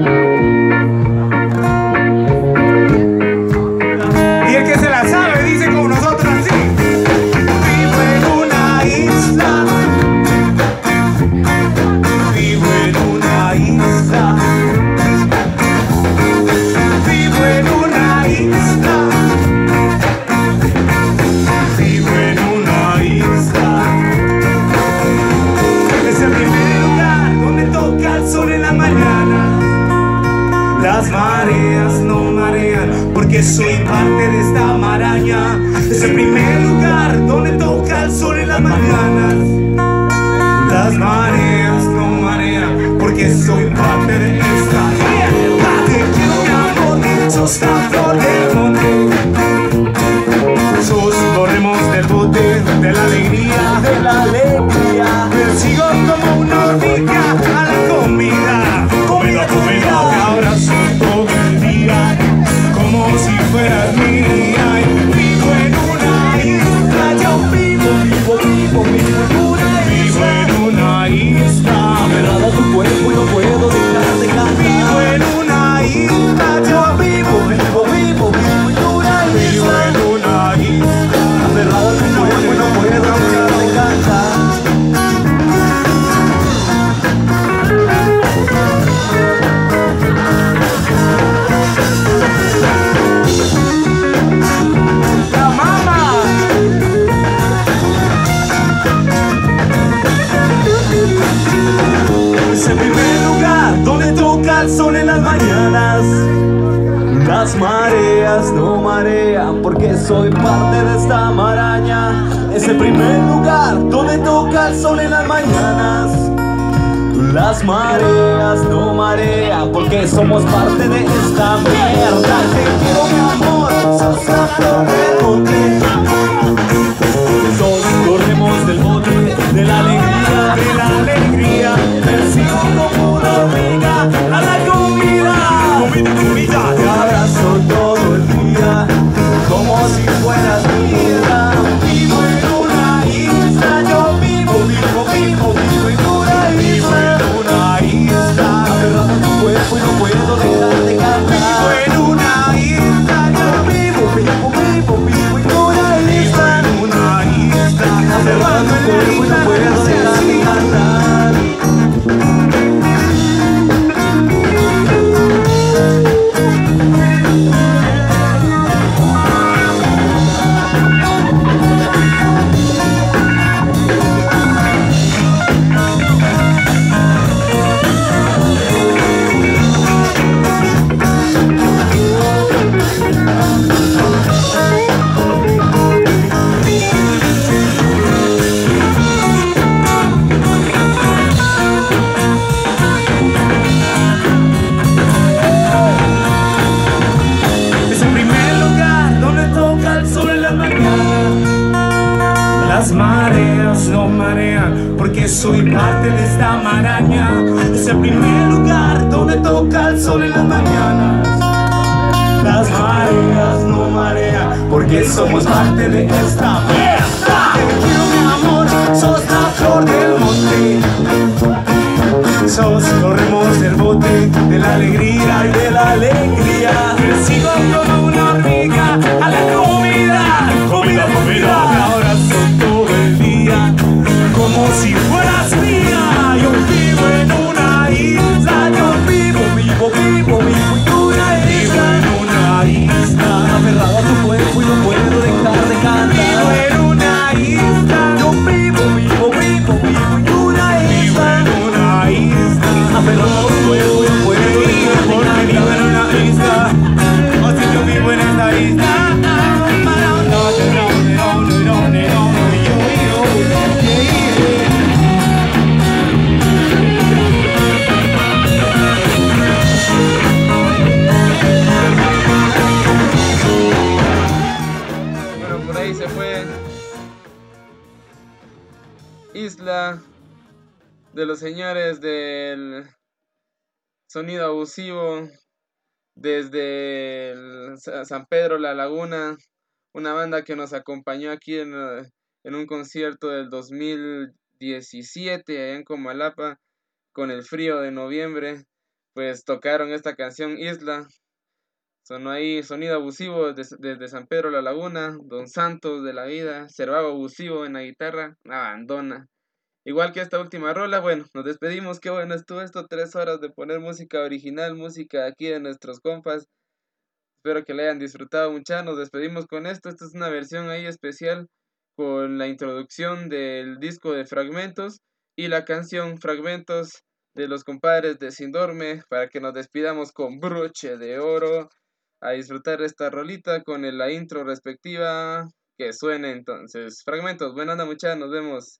soy parte de esta maraña. Es el primer lugar donde toca el sol en las mañanas. Las mareas no marean porque somos parte de esta mierda. Te quiero mi amor, sos la somos parte que nos acompañó aquí en, eh, en un concierto del 2017 allá en Comalapa con el frío de noviembre, pues tocaron esta canción Isla. Sonó ahí sonido abusivo des- desde San Pedro La Laguna, Don Santos de la vida, Cervado abusivo en la guitarra, abandona. Igual que esta última rola, bueno, nos despedimos, qué bueno estuvo esto, tres horas de poner música original, música aquí de nuestros compas. Espero que la hayan disfrutado mucho, nos despedimos con esto, esta es una versión ahí especial con la introducción del disco de Fragmentos y la canción Fragmentos de los compadres de Sindorme para que nos despidamos con broche de oro a disfrutar esta rolita con la intro respectiva que suene entonces. Fragmentos, buena onda muchachos, nos vemos.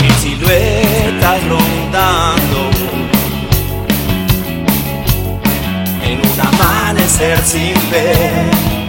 Mi silueta rondando en un amanecer sin fe.